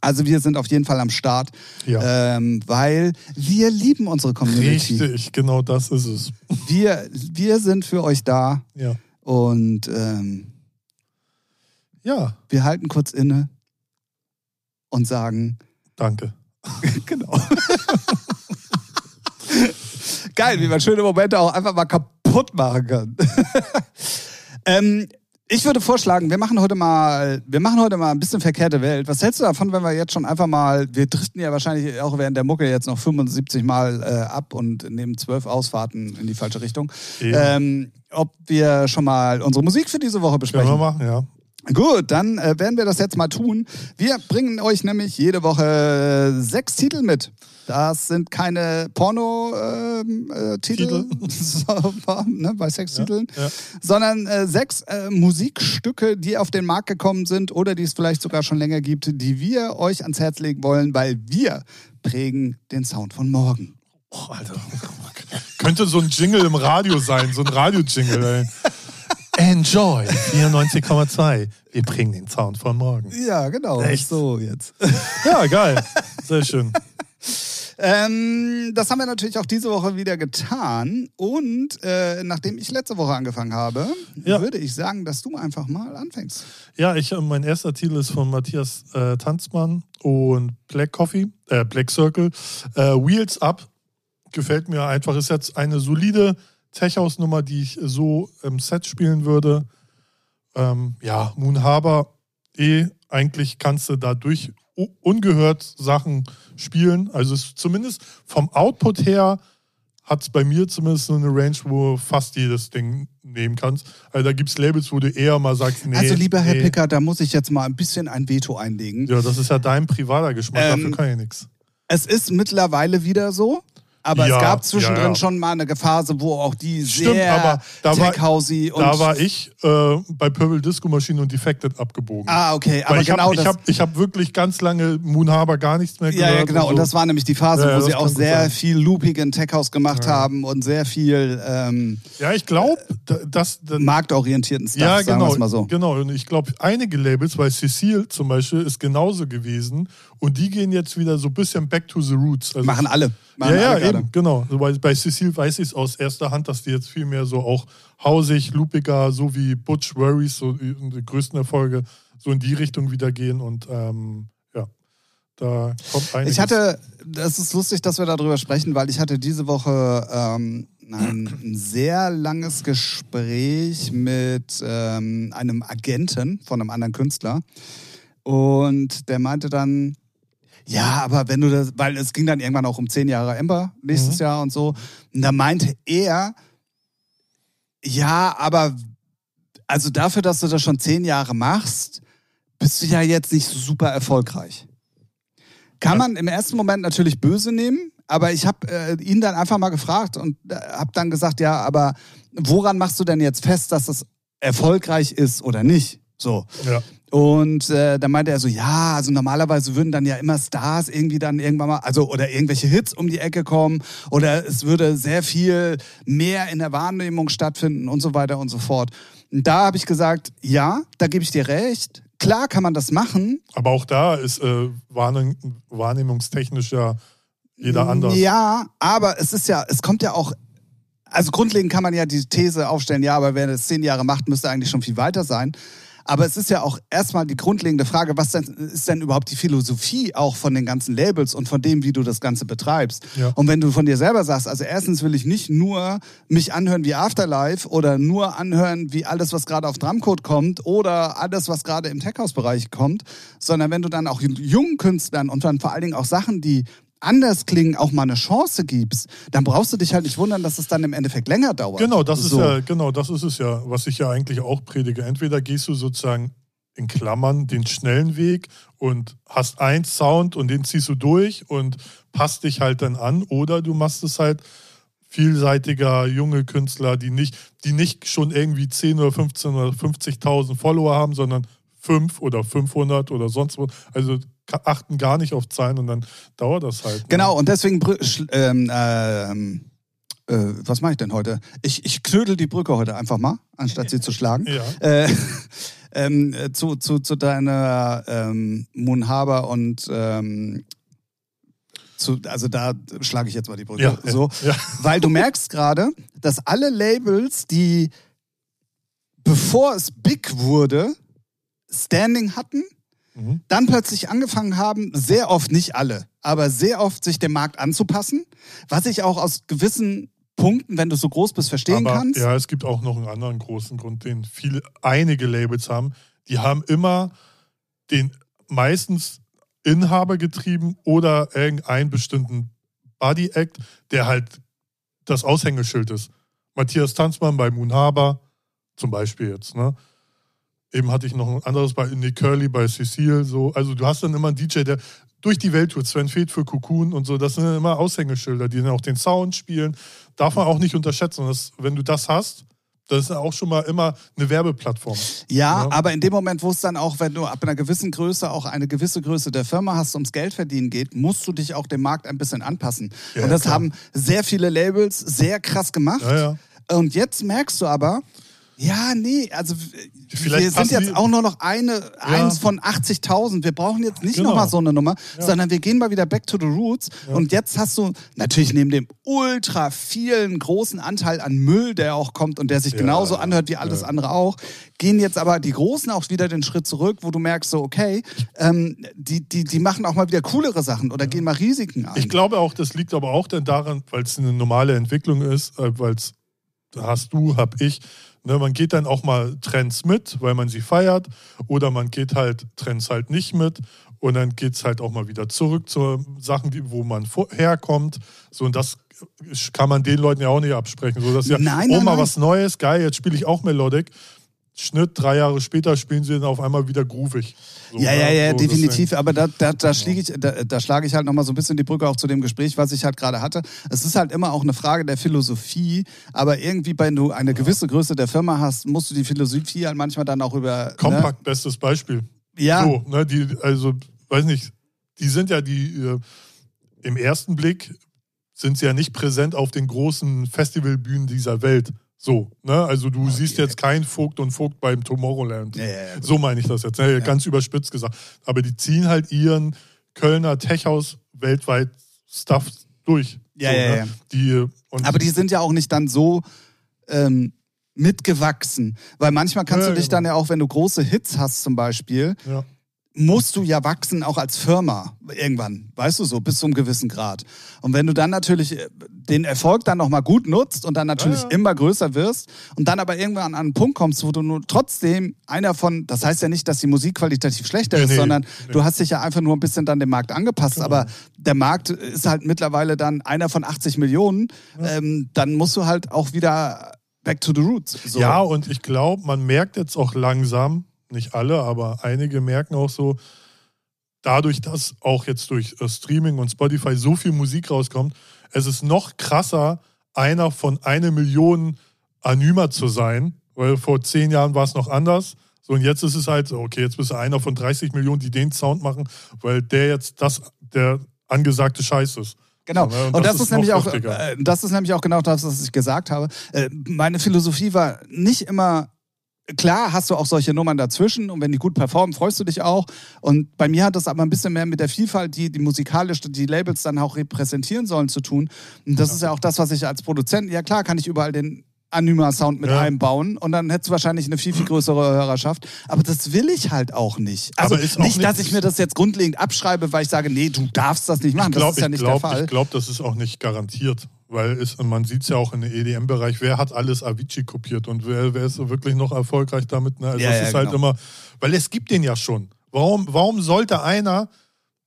Also wir sind auf jeden Fall am Start, Ja. ähm, weil wir lieben unsere Community. Richtig, genau das ist es. Wir, wir sind für euch da Ja. und ähm, Ja, wir halten kurz inne und sagen, danke. genau. Geil, wie man schöne Momente auch einfach mal kaputt machen kann. ähm, ich würde vorschlagen, wir machen heute mal, wir machen heute mal ein bisschen verkehrte Welt. Was hältst du davon, wenn wir jetzt schon einfach mal, wir driften ja wahrscheinlich auch während der Mucke jetzt noch 75 Mal äh, ab und nehmen zwölf Ausfahrten in die falsche Richtung. Eben. Ähm, ob wir schon mal unsere Musik für diese Woche Können besprechen? wir machen, ja. Gut, dann äh, werden wir das jetzt mal tun. Wir bringen euch nämlich jede Woche äh, sechs Titel mit. Das sind keine Porno-Titel, so, ne, bei Sextiteln, ja. sondern äh, sechs äh, Musikstücke, die auf den Markt gekommen sind oder die es vielleicht sogar schon länger gibt, die wir euch ans Herz legen wollen, weil wir prägen den Sound von morgen. Oh, Alter. Könnte so ein Jingle im Radio sein, so ein Radio-Jingle. Enjoy 94,2. Wir bringen den Sound von morgen. Ja, genau. Echt? So jetzt. Ja, geil. Sehr schön. Ähm, das haben wir natürlich auch diese Woche wieder getan. Und äh, nachdem ich letzte Woche angefangen habe, Ja. würde ich sagen, dass du einfach mal anfängst. Ja, ich, äh, mein erster Titel ist von Matthias äh, Tanzmann und Black Coffee, äh, Black Circle. Äh, Wheels Up gefällt mir einfach. Ist jetzt eine solide Tech-House-Nummer, die ich so im Set spielen würde. Ähm, ja, Moon Harbor, eh, eigentlich kannst du dadurch ungehört Sachen spielen. Also es, zumindest vom Output her hat es bei mir zumindest so eine Range, wo du fast jedes Ding nehmen kannst. Also da gibt es Labels, wo du eher mal sagst, nee. also, lieber Herr nee. Picker, da muss ich jetzt mal ein bisschen ein Veto einlegen. Ja, das ist ja dein privater Geschmack, Ähm, dafür kann ich nichts. Es ist mittlerweile wieder so. Aber Ja, es gab zwischendrin ja, ja. schon mal eine Phase, wo auch die Stimmt, sehr aber da war- und. Da war ich äh, bei Purple Disco Machine und Defected abgebogen. ah, okay, aber ich genau habe das. ich hab, ich hab wirklich ganz lange Moon Harbor gar nichts mehr gehört. ja, genau. Und so. das war nämlich die Phase, wo das sie auch sehr sein. viel Looping in Tech House gemacht haben und sehr viel ähm, ja, ich glaube, dass. dass marktorientierten Stuff, ja, sagen wir genau. es mal so. Genau. Und ich glaube, einige Labels, bei Cecile zum Beispiel, ist genauso gewesen. Und die gehen jetzt wieder so ein bisschen back to the roots. Also Machen alle. Machen ja, ja, gerade. eben, genau. So Bei, bei Cecile weiß ich es aus erster Hand, dass die jetzt viel mehr so auch hausig, loopiger, so wie Butch Worries, so die, die größten Erfolge, so in die Richtung wieder gehen. Und ähm, ja, da kommt einiges. Ich hatte, das ist lustig, dass wir darüber sprechen, weil ich hatte diese Woche ähm, ein, ein sehr langes Gespräch mit ähm, einem Agenten von einem anderen Künstler. Und der meinte dann, ja, aber wenn du das, weil es ging dann irgendwann auch um zehn Jahre Ember nächstes Mhm. Jahr und so. Und da meinte er, ja, aber also dafür, dass du das schon zehn Jahre machst, bist du ja jetzt nicht so super erfolgreich. Kann man im ersten Moment natürlich böse nehmen, aber ich habe äh, ihn dann einfach mal gefragt und äh, habe dann gesagt, ja, aber woran machst du denn jetzt fest, dass es erfolgreich ist oder nicht? So. Ja. Und äh, dann meinte er so, ja, also normalerweise würden dann ja immer Stars irgendwie dann irgendwann mal, also oder irgendwelche Hits um die Ecke kommen oder es würde sehr viel mehr in der Wahrnehmung stattfinden und so weiter und so fort. Und da habe ich gesagt, ja, da gebe ich dir recht. Klar kann man das machen. Aber auch da ist äh, wahrnehm, wahrnehmungstechnisch ja jeder anders. Ja, aber es ist ja, es kommt ja auch, also grundlegend kann man ja die These aufstellen, ja, aber wer das zehn Jahre macht, müsste eigentlich schon viel weiter sein. Aber es ist ja auch erstmal die grundlegende Frage, was denn, ist denn überhaupt die Philosophie auch von den ganzen Labels und von dem, wie du das Ganze betreibst? Ja. Und wenn du von dir selber sagst, also erstens will ich nicht nur mich anhören wie Afterlife oder nur anhören wie alles, was gerade auf Drumcode kommt oder alles, was gerade im Tech-House-Bereich kommt, sondern wenn du dann auch jungen Künstlern und dann vor allen Dingen auch Sachen, die anders klingen, auch mal eine Chance gibst, dann brauchst du dich halt nicht wundern, dass es dann im Endeffekt länger dauert. Genau, das So. ist ja, genau, das ist es ja, was ich ja eigentlich auch predige. Entweder gehst du sozusagen in Klammern den schnellen Weg und hast einen Sound und den ziehst du durch und passt dich halt dann an, oder du machst es halt vielseitiger junge Künstler, die nicht, die nicht schon irgendwie 10 oder 15 oder 50.000 Follower haben, sondern 5 oder 500 oder sonst was. Also achten gar nicht auf Zahlen und dann dauert das halt. ne? Genau, und deswegen, ähm, ähm, äh, was mache ich denn heute? Ich, ich knödel die Brücke heute einfach mal, anstatt sie zu schlagen. Ja. Äh, ähm, äh, zu, zu, zu deiner ähm, Moon und ähm, zu, also da schlage ich jetzt mal die Brücke. Ja, so, ja. Weil du merkst gerade, dass alle Labels, die bevor es big wurde, Standing hatten, Mhm. dann plötzlich angefangen haben, sehr oft, nicht alle, aber sehr oft sich dem Markt anzupassen, was ich auch aus gewissen Punkten, wenn du so groß bist, verstehen Aber kannst. ja, es gibt auch noch einen anderen großen Grund, den viele, einige Labels haben. Die haben immer den meistens Inhaber getrieben oder irgendeinen bestimmten Body Act, der halt das Aushängeschild ist. Matthias Tanzmann bei Moon Harbor zum Beispiel jetzt. Ne? Eben hatte ich noch ein anderes bei Nick Curly bei Cecile. So. Also du hast dann immer einen DJ, der durch die Welt tut. Sven Feth für Cocoon und so. Das sind immer Aushängeschilder, die dann auch den Sound spielen. Darf man auch nicht unterschätzen. Das, wenn du das hast, das ist auch schon mal immer eine Werbeplattform. Ja, Ja. aber in dem Moment, wo es dann auch, wenn du ab einer gewissen Größe auch eine gewisse Größe der Firma hast, ums Geld verdienen geht, musst du dich auch dem Markt ein bisschen anpassen. Ja, und das klar. haben sehr viele Labels sehr krass gemacht. Ja. Und jetzt merkst du aber, ja, nee, also Vielleicht wir sind jetzt die- auch nur noch eine, eins von 80.000. Wir brauchen jetzt nicht Genau. nochmal so eine Nummer, Ja. sondern wir gehen mal wieder back to the roots. Und jetzt hast du natürlich neben dem ultra vielen großen Anteil an Müll, der auch kommt und der sich Ja, genauso ja, anhört wie alles ja. andere auch, gehen jetzt aber die Großen auch wieder den Schritt zurück, wo du merkst, so, okay, ähm, die, die, die machen auch mal wieder coolere Sachen oder gehen mal Risiken ein. Ich glaube auch, das liegt aber auch dann daran, weil es eine normale Entwicklung ist, äh, weil es hast du, hab ich. Ne, man geht dann auch mal Trends mit, weil man sie feiert, oder man geht halt Trends halt nicht mit. Und dann geht es halt auch mal wieder zurück zu Sachen, die, wo man herkommt. So, und das kann man den Leuten ja auch nicht absprechen. So, dass ja, Nein, oh, nein, mal nein. was Neues, geil, jetzt spiele ich auch Melodic. Schnitt, drei Jahre später spielen sie dann auf einmal wieder groovig. So, Ja, ja, ne? ja, So, definitiv. deswegen- Aber da, da, da, schläge ich, da, da schlage ich halt nochmal so ein bisschen die Brücke auch zu dem Gespräch, was ich halt gerade hatte. Es ist halt immer auch eine Frage der Philosophie. Aber irgendwie, wenn du eine gewisse Größe der Firma hast, musst du die Philosophie halt manchmal dann auch über. Ne? Kompakt, bestes Beispiel. Ja, So, ne, die, also, weiß nicht, die sind ja die, äh, im ersten Blick sind sie ja nicht präsent auf den großen Festivalbühnen dieser Welt. So, ne? Also du siehst jetzt kein Vogt und Vogt beim Tomorrowland. Ja, ja, so meine ich das jetzt, ne? ganz überspitzt gesagt. Aber die ziehen halt ihren Kölner Techhaus weltweit Stuff durch. Ja, so, ja, ne? ja. Die, aber die sind ja auch nicht dann so. Ähm, mitgewachsen. Weil manchmal kannst du dich genau. dann ja auch, wenn du große Hits hast zum Beispiel, ja. Musst du ja wachsen, auch als Firma irgendwann, weißt du so, bis zu einem gewissen Grad. Und wenn du dann natürlich äh, den Erfolg dann nochmal gut nutzt und dann natürlich Ja, ja. immer größer wirst und dann aber irgendwann an einen Punkt kommst, wo du nur trotzdem einer von, das heißt ja nicht, dass die Musik qualitativ schlechter Nee, ist, nee, sondern nee. Genau. du hast dich ja einfach nur ein bisschen dann dem Markt angepasst, aber der Markt ist halt mittlerweile dann einer von 80 Millionen, ähm, dann musst du halt auch wieder back to the roots. So. Ja, und ich glaube, man merkt jetzt auch langsam, nicht alle, aber einige merken auch so, dadurch, dass auch jetzt durch äh, Streaming und Spotify so viel Musik rauskommt, es ist noch krasser, einer von einer Million Anümer zu sein, weil vor zehn Jahren war es noch anders. So, und jetzt ist es halt so, okay, jetzt bist du einer von 30 Millionen, die den Sound machen, weil der jetzt das, der angesagte Scheiß ist. Genau. So, ne? Und, das, ist, nämlich noch auch, äh, das ist nämlich auch genau das, was ich gesagt habe. Äh, meine Philosophie war nicht immer, klar hast du auch solche Nummern dazwischen und wenn die gut performen, freust du dich auch. Und bei mir hat das aber ein bisschen mehr mit der Vielfalt, die die musikalisch die Labels dann auch repräsentieren sollen, zu tun. Und das ist ja auch das, was ich als Produzent, ja klar, kann ich überall den Anima-Sound mit Ja. einbauen und dann hättest du wahrscheinlich eine viel, viel größere Hörerschaft. Aber das will ich halt auch nicht. Also auch nicht, dass nicht- ich mir das jetzt grundlegend abschreibe, weil ich sage, nee, du darfst das nicht machen. Ich glaube, das ist ja nicht glaub, der Fall. ich glaub, das ist auch nicht garantiert. Weil es, man sieht es ja auch im EDM-Bereich, wer hat alles Avicii kopiert und wer, wer ist so wirklich noch erfolgreich damit? Ne? Also Ja, das ja, ist halt genau. immer, weil es gibt den ja schon. Warum, warum sollte einer,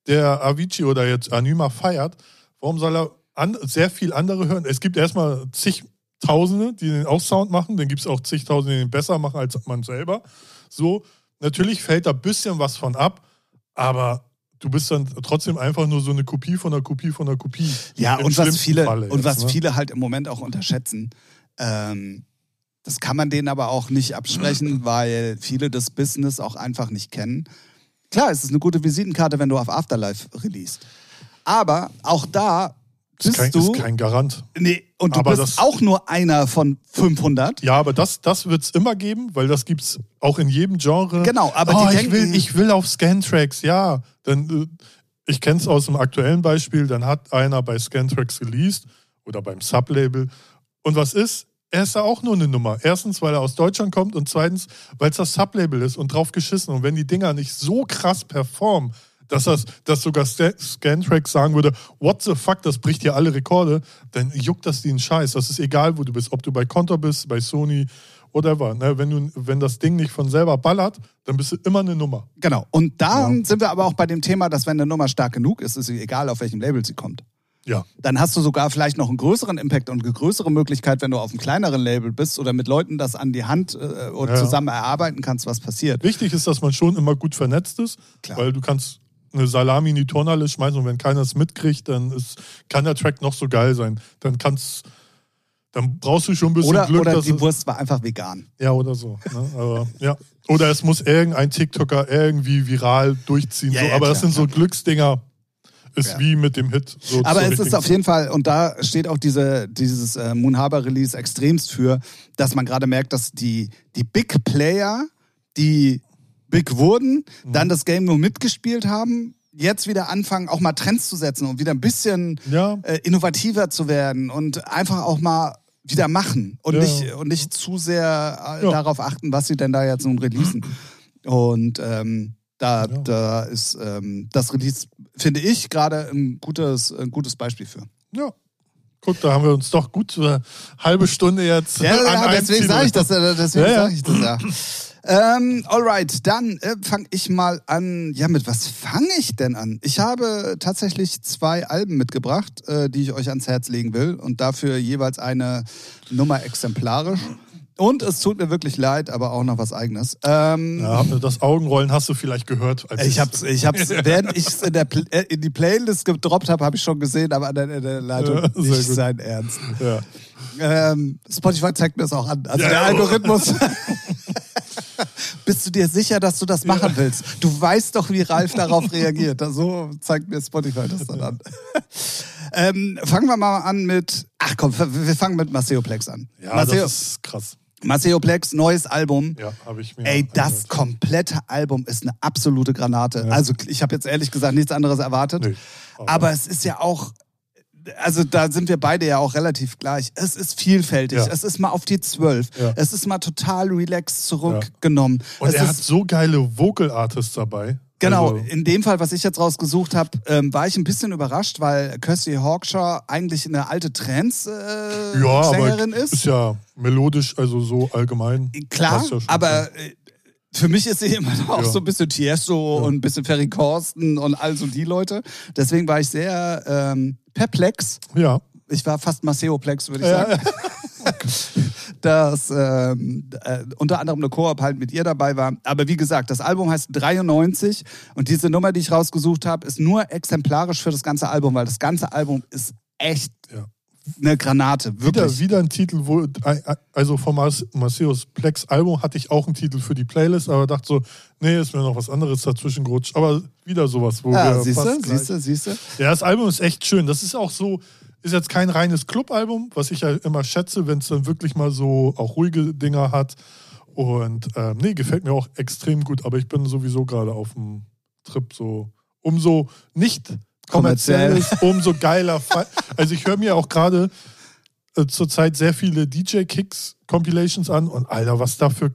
der Avicii oder jetzt Anima feiert, warum soll er an, sehr viel andere hören? Es gibt erstmal zigtausende, die den auch Sound machen, dann gibt es auch zigtausende, die den besser machen als man selber. So, natürlich fällt da ein bisschen was von ab, aber du bist dann trotzdem einfach nur so eine Kopie von einer Kopie von einer Kopie. Ja, und was viele, Falle und jetzt, was ne? viele halt im Moment auch unterschätzen, ähm, das kann man denen aber auch nicht absprechen, weil viele das Business auch einfach nicht kennen. Klar, es ist eine gute Visitenkarte, wenn du auf Afterlife releast. Aber auch da ist bist kein, du. ist kein Garant. nee, und du Aber bist das- auch nur einer von 500. Ja, aber das, das wird es immer geben, weil das gibt es auch in jedem Genre. Genau, aber oh, ich, denken- will, ich will auf Scantracks, ja. Dann, äh, ich kenne es aus dem aktuellen Beispiel, dann hat einer bei Scantracks released oder beim Sublabel. Und was ist? Er ist ja auch nur eine Nummer. Erstens, weil er aus Deutschland kommt und zweitens, weil es das Sublabel ist und drauf geschissen. Und wenn die Dinger nicht so krass performen, dass, das, dass sogar Scantrack sagen würde, what the fuck, das bricht hier alle Rekorde, dann juckt das den Scheiß. Das ist egal, wo du bist. Ob du bei Konter bist, bei Sony, whatever. Ne? Wenn, du, wenn das Ding nicht von selber ballert, dann bist du immer eine Nummer. Genau. Und dann Ja. sind wir aber auch bei dem Thema, dass wenn eine Nummer stark genug ist, ist es egal, auf welchem Label sie kommt. Ja. Dann hast du sogar vielleicht noch einen größeren Impact und eine größere Möglichkeit, wenn du auf einem kleineren Label bist oder mit Leuten das an die Hand äh, und Ja. zusammen erarbeiten kannst, was passiert. Wichtig ist, dass man schon immer gut vernetzt ist, Klar. weil du kannst eine Salami in die Turnhalle schmeißen und wenn keiner es mitkriegt, dann ist, kann der Track noch so geil sein. Dann kannst dann brauchst du schon ein bisschen Oder, Glück, oder die es, Wurst war einfach vegan. Ja, oder so. Ne? Aber, ja. Oder es muss irgendein TikToker irgendwie viral durchziehen. Ja, so. ja, Aber klar, das sind so Glücksdinger. Ist Ja. wie mit dem Hit. So Aber es ist auf jeden Fall, und da steht auch diese, dieses äh, Moon Harbor Release extremst für, dass man gerade merkt, dass die, die Big Player, die big wurden, Mhm. dann das Game nur mitgespielt haben, jetzt wieder anfangen, auch mal Trends zu setzen und wieder ein bisschen Ja. äh, innovativer zu werden und einfach auch mal wieder machen und, Ja. nicht, und nicht zu sehr äh, Ja. darauf achten, was sie denn da jetzt nun releasen. Und ähm, da, da ist ähm, das Release, finde ich, gerade ein gutes, ein gutes Beispiel für. Ja. Guck, da haben wir uns doch gut eine halbe Stunde jetzt Ja, an ja deswegen sage ich das, äh, deswegen Ja, ja. sage ich das ja. Ähm, alright, dann äh, fange ich mal an. Ja, mit was fange ich denn an? Ich habe tatsächlich zwei Alben mitgebracht, äh, die ich euch ans Herz legen will und dafür jeweils eine Nummer exemplarisch. Und es tut mir wirklich leid, aber auch noch was Eigenes. Ähm, Ja, das Augenrollen hast du vielleicht gehört. Ich hab's, ich hab's, während ich es in, äh, in die Playlist gedroppt habe, habe ich schon gesehen, aber an der, der Leitung Ja, nicht gut. sein Ernst. Ja. Ähm, Spotify zeigt mir das auch an. Also Ja. der Algorithmus. Bist du dir sicher, dass du das machen willst? Du weißt doch, wie Ralf darauf reagiert. So zeigt mir Spotify das dann an. ähm, fangen wir mal an mit. Ach komm, wir fangen mit Maceo Plex an. Ja, Maceo, das ist krass. Maceo Plex, neues Album. Ja, habe ich mir. Ey, das angehört. komplette Album ist eine absolute Granate. Also ich habe jetzt ehrlich gesagt nichts anderes erwartet. Nee, aber, es ist ja auch, also da sind wir beide ja auch relativ gleich. Es ist vielfältig. Ja. Es ist mal auf die Zwölf. Ja. Es ist mal total relaxed zurückgenommen. Und es er ist, hat so geile Vocal Artists dabei. Genau, Also, in dem Fall, was ich jetzt rausgesucht habe, ähm, war ich ein bisschen überrascht, weil Kirsty Hawkshaw eigentlich eine alte Trance-Sängerin äh, ja, ist. ist ja melodisch, also so allgemein. Klar, ja aber äh, für mich ist sie immer noch auch Ja. so ein bisschen Tiesto und ein bisschen Ferry Corsten und all so die Leute. Deswegen war ich sehr ähm, perplex. Ja, Ich war fast Maceo-plex, würde ich Ja, sagen. Dass ähm, äh, unter anderem eine Koop halt mit ihr dabei war. Aber wie gesagt, das Album heißt 93 und diese Nummer, die ich rausgesucht habe, ist nur exemplarisch für das ganze Album, weil das ganze Album ist echt Ja. Eine Granate. wieder, Wirklich. wieder ein Titel, wo, also vom Maceus Plex Album hatte ich auch einen Titel für die Playlist, aber dachte so, nee, ist mir noch was anderes dazwischen gerutscht. Aber wieder sowas, wo Ja, wir siehst du, fast gleich- siehst du, siehst du. Ja, das Album ist echt schön. Das ist auch so, ist jetzt kein reines Clubalbum, was ich ja immer schätze, wenn es dann wirklich mal so auch ruhige Dinger hat. Und ähm, nee, gefällt mir auch extrem gut, aber ich bin sowieso gerade auf dem Trip so umso nicht kommerziell ist, umso geiler. Also ich höre mir auch gerade äh, zurzeit sehr viele DJ-Kicks-Compilations an und Alter, was da für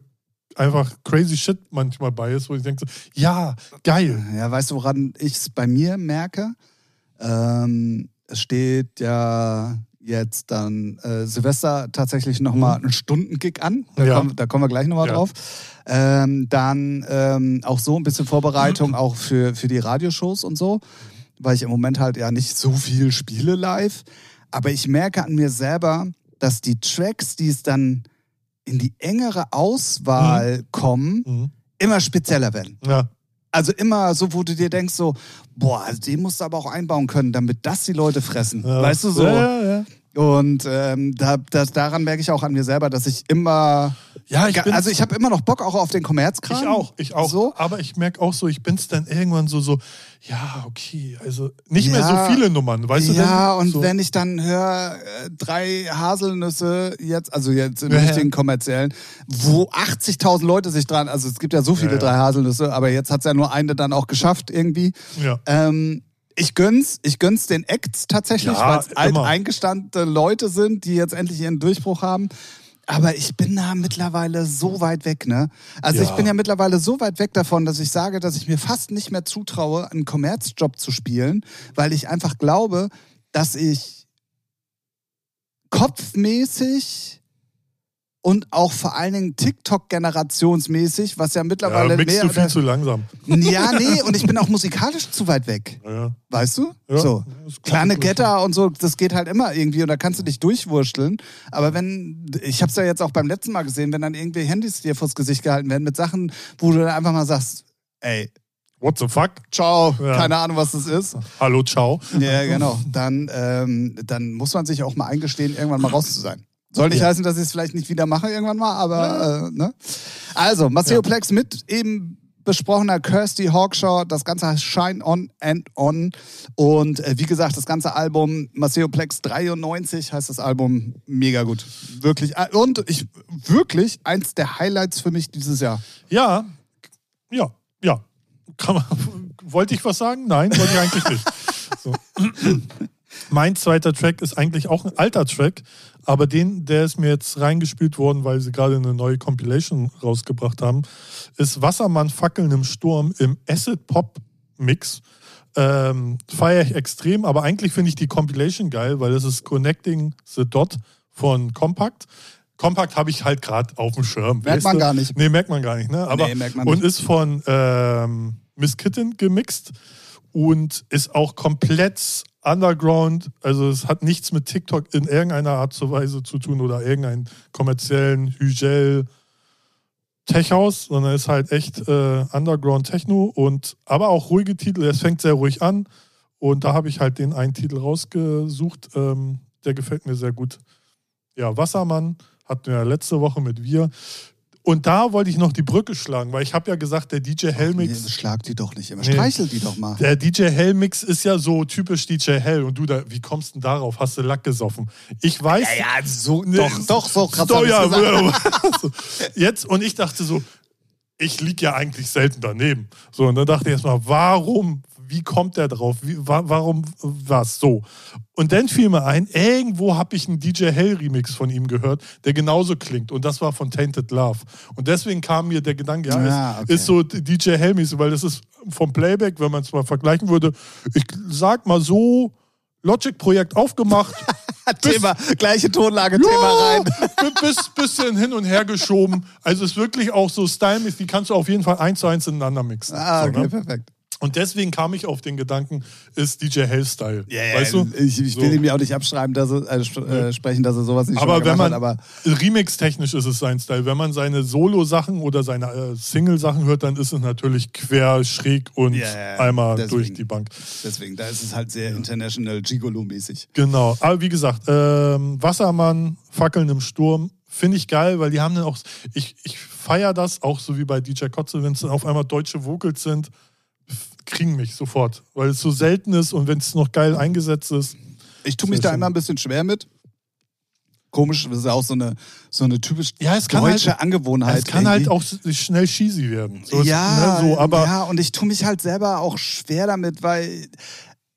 einfach crazy shit manchmal bei ist, wo ich denke so, ja, geil. Ja, weißt du, woran ich es bei mir merke? Ähm, es steht ja jetzt dann äh, Silvester tatsächlich nochmal einen Stundengig an. Da, Mhm. Ja. kommen, da kommen wir gleich nochmal Ja. drauf. Ähm, dann ähm, auch so ein bisschen Vorbereitung auch für, für die Radioshows und so, weil ich im Moment halt ja nicht so viel spiele live. Aber ich merke an mir selber, dass die Tracks, die es dann in die engere Auswahl kommen, Mhm. immer spezieller werden. Ja. Also immer so, wo du dir denkst, so, boah, also den musst du aber auch einbauen können, damit das die Leute fressen. Ja. Weißt du so? Ja, ja, ja. Und ähm, da, das, daran merke ich auch an mir selber, dass ich immer. Ja, ich bin- also ich habe immer noch Bock auch auf den Kommerzkram. Ich auch, ich auch. So. Aber ich merke auch so, ich bin's dann irgendwann so, so, ja, okay, also nicht mehr Ja. so viele Nummern, weißt du? ja, und so. wenn ich dann höre, äh, drei Haselnüsse jetzt, also jetzt im Ja, ja. richtigen kommerziellen, wo 80.000 Leute sich dran, also es gibt ja so viele Ja, ja. drei Haselnüsse, aber jetzt hat's ja nur eine dann auch geschafft irgendwie. Ja. Ähm, ich gönn's, ich gönn's den Acts tatsächlich, Ja, weil es alt eingestandene Leute sind, die jetzt endlich ihren Durchbruch haben. Aber ich bin da mittlerweile so weit weg, ne? Also Ja. ich bin ja mittlerweile so weit weg davon, dass ich sage, dass ich mir fast nicht mehr zutraue, einen Kommerzjob zu spielen, weil ich einfach glaube, dass ich kopfmäßig und auch vor allen Dingen TikTok-generationsmäßig, was ja ja, mittlerweile mixt mehr du viel zu langsam. ja, nee, und ich bin auch musikalisch zu weit weg. Ja. Weißt du? Ja, so. Kleine. Getter und so, das geht halt immer irgendwie und da kannst du dich durchwursteln. Aber wenn, ich hab's ja jetzt auch beim letzten Mal gesehen, wenn dann irgendwie Handys dir vors Gesicht gehalten werden mit Sachen, wo du dann einfach mal sagst, ey, What the fuck? ciao, Ja. keine Ahnung, was das ist. Hallo, ciao. Ja, genau. Dann, ähm, dann muss man sich auch mal eingestehen, irgendwann mal raus zu sein. Soll nicht Ja. heißen, dass ich es vielleicht nicht wieder mache irgendwann mal, aber äh, ne? Also, Maceo Ja. Plex mit eben besprochener Kirsty Hawkshaw, das Ganze heißt Shine On and On und äh, wie gesagt, das ganze Album Maceo Plex 93 heißt das Album mega gut. Wirklich äh, und ich wirklich eins der Highlights für mich dieses Jahr. Ja, ja, ja. Kann man, wollte ich was sagen? Nein, wollte ich eigentlich nicht. So. Mein zweiter Track ist eigentlich auch ein alter Track, aber den, der ist mir jetzt reingespielt worden, weil sie gerade eine neue Compilation rausgebracht haben, ist Wassermann Fackeln im Sturm im Acid Pop Mix. Ähm, Feiere ich extrem, aber eigentlich finde ich die Compilation geil, weil das ist Connecting the Dot von Compact. Compact habe ich halt gerade auf dem Schirm. Merkt weißt man du? gar nicht. Nee, merkt man gar nicht. Ne? Aber, Nee, merkt man und nicht. ist von ähm, Miss Kitten gemixt und ist auch komplett underground. Also es hat nichts mit TikTok in irgendeiner Art und Weise zu tun oder irgendeinen kommerziellen Hügel Tech-House, sondern ist halt echt äh, Underground Techno und aber auch ruhige Titel. Es fängt sehr ruhig an und da habe ich halt den einen Titel rausgesucht. Ähm, der gefällt mir sehr gut. Ja, Wassermann hatten wir letzte Woche mit wir. Und da wollte ich noch die Brücke schlagen, weil ich habe ja gesagt, der DJ Hellmix. Nee, schlag die doch nicht immer. Nee. Streichel die doch mal. Der DJ Hell-Mix ist ja so typisch DJ Hell. Und du da, wie kommst du denn darauf? Hast du Lack gesoffen? Ich weiß. Ja, ja, so, Nee, doch, doch, so krass. Doch, ja. Jetzt, und ich dachte so, ich liege ja eigentlich selten daneben. So, und dann dachte ich erstmal, warum, wie kommt der drauf? Wie, wa, warum was? So. Und dann fiel mir ein, irgendwo habe ich einen DJ Hell Remix von ihm gehört, der genauso klingt. Und das war von Tainted Love. Und deswegen kam mir der Gedanke, ja, Ja, es okay. ist so DJ Hell mäßig, weil das ist vom Playback, wenn man es mal vergleichen würde, ich sag mal so, Logic-Projekt aufgemacht, Thema, gleiche Tonlage, Thema rein. bi- bis, bisschen hin und her geschoben. Also es ist wirklich auch so stylemäßig, die kannst du auf jeden Fall eins zu eins ineinander mixen. Ah, so, okay, ne? perfekt. Und deswegen kam ich auf den Gedanken, ist DJ Hell-Style. Ja, weißt du? Ich, ich will So. ihm ja auch nicht abschreiben, dass er, äh, äh, sprechen, dass er sowas nicht Aber wenn man, hat, aber Remix-technisch ist es sein Style. Wenn man seine Solo-Sachen oder seine äh, Single-Sachen hört, dann ist es natürlich quer, schräg und ja. einmal Deswegen. durch die Bank. deswegen, da ist es halt sehr international Gigolo-mäßig. Genau. Aber wie gesagt, ähm, Wassermann, Fackeln im Sturm, finde ich geil, weil die haben dann auch, ich, ich feiere das auch so wie bei DJ Kotze, wenn es dann auf einmal deutsche Vocals sind, kriegen mich sofort, weil es so selten ist und wenn es noch geil eingesetzt ist. Ich tue mich da immer ein bisschen schwer mit. Komisch, das ist ja auch so eine, so eine typisch Ja, es kann deutsche halt- Angewohnheit. es kann halt irgendwie. auch s- schnell cheesy werden. So ist- ja, ne, so, aber ja, und ich tue mich halt selber auch schwer damit, weil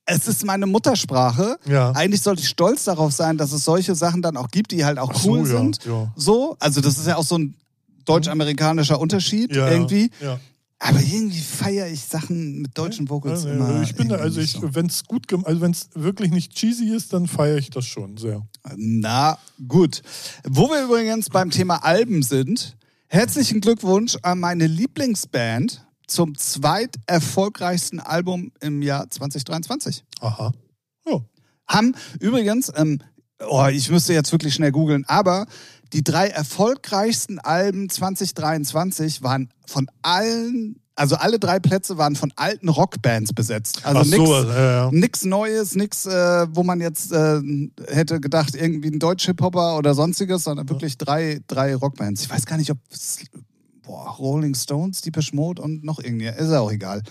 es ist meine Muttersprache. Ja. Eigentlich sollte ich stolz darauf sein, dass es solche Sachen dann auch gibt, die halt auch Ach so, cool ja, sind. ja. So, also das ist ja auch so ein deutsch-amerikanischer Unterschied ja, irgendwie. Ja. Aber irgendwie feiere ich Sachen mit deutschen Vocals Ja, immer. ich bin da, also ich, so. wenn es gut, also wenn es wirklich nicht cheesy ist, dann feiere ich das schon sehr. Na gut. Wo wir übrigens beim Thema Alben sind, herzlichen Glückwunsch an meine Lieblingsband zum zweiterfolgreichsten Album im Jahr 2023. Aha. Ja. Haben übrigens, ähm, oh, ich müsste jetzt wirklich schnell googeln, aber die drei erfolgreichsten Alben 2023 waren von allen, also alle drei Plätze waren von alten Rockbands besetzt. Also nix, so, ja, Neues, nix, äh, wo man jetzt äh, hätte gedacht, irgendwie ein Deutsch-Hip-Hopper oder sonstiges, sondern wirklich drei, drei Rockbands. Ich weiß gar nicht, ob boah, Rolling Stones, Deepish Mode und noch irgendwie, ist ja auch egal.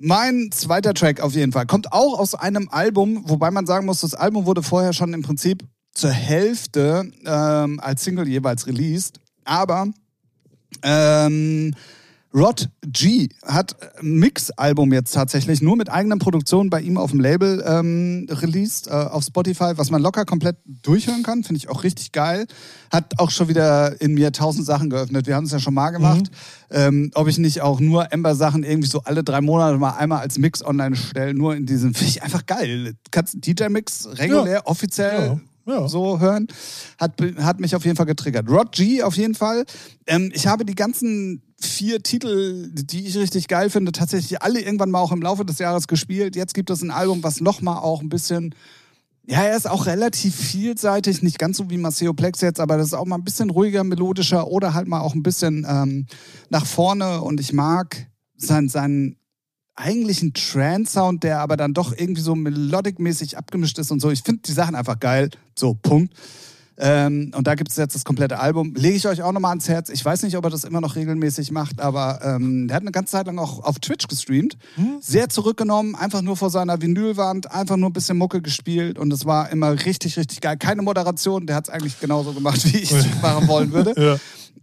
Mein zweiter Track auf jeden Fall kommt auch aus einem Album, wobei man sagen muss, das Album wurde vorher schon im Prinzip zur Hälfte ähm, als Single jeweils released. Aber ähm, Rod G hat ein Mix-Album jetzt tatsächlich nur mit eigenen Produktionen bei ihm auf dem Label ähm, released, äh, auf Spotify, was man locker komplett durchhören kann. Finde ich auch richtig geil. Hat auch schon wieder in mir tausend Sachen geöffnet. Wir haben es ja schon mal gemacht. Ähm, ob ich nicht auch nur Ember-Sachen irgendwie so alle drei Monate mal einmal als Mix online stelle, nur in diesem, finde ich einfach geil. Kannst DJ-Mix regulär, offiziell Ja, ja. so hören. Hat, hat mich auf jeden Fall getriggert. Rod G auf jeden Fall. Ähm, ich habe die ganzen vier Titel, die ich richtig geil finde, tatsächlich alle irgendwann mal auch im Laufe des Jahres gespielt. Jetzt gibt es ein Album, was nochmal auch ein bisschen ja, er ist auch relativ vielseitig, nicht ganz so wie Maceo Plex jetzt, aber das ist auch mal ein bisschen ruhiger, melodischer oder halt mal auch ein bisschen ähm, nach vorne und ich mag seinen, seinen eigentlichen Trance-Sound, der aber dann doch irgendwie so melodic-mäßig abgemischt ist und so. Ich finde die Sachen einfach geil. So, Punkt. Ähm, und da gibt es jetzt das komplette Album. Lege ich euch auch nochmal ans Herz. Ich weiß nicht, ob er das immer noch regelmäßig macht, aber ähm, der hat eine ganze Zeit lang auch auf Twitch gestreamt. Sehr zurückgenommen, einfach nur vor seiner Vinylwand, einfach nur ein bisschen Mucke gespielt und es war immer richtig, richtig geil. Keine Moderation, der hat es eigentlich genauso gemacht, wie ich es machen wollen würde. Ja.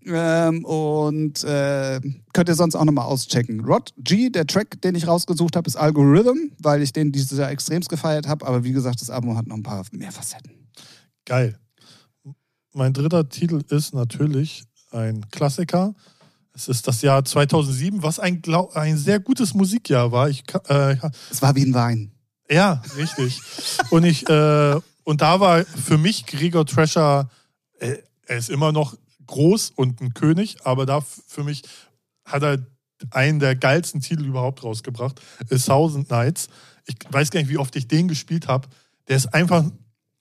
Ähm, und äh, könnt ihr sonst auch nochmal auschecken. Rod G, der Track, den ich rausgesucht habe, ist Algorithm, weil ich den dieses Jahr extremst gefeiert habe. Aber wie gesagt, das Album hat noch ein paar mehr Facetten. Geil. Mein dritter Titel ist natürlich ein Klassiker. Es ist das Jahr 2007, was ein, ein sehr gutes Musikjahr war. Ich, äh, Es war wie ein Wein. ja, richtig. und ich äh, und da war für mich Gregor Thrasher, äh, er ist immer noch groß und ein König, aber da für mich hat er einen der geilsten Titel überhaupt rausgebracht, A Thousand Nights. Ich weiß gar nicht, wie oft ich den gespielt habe. Der ist einfach,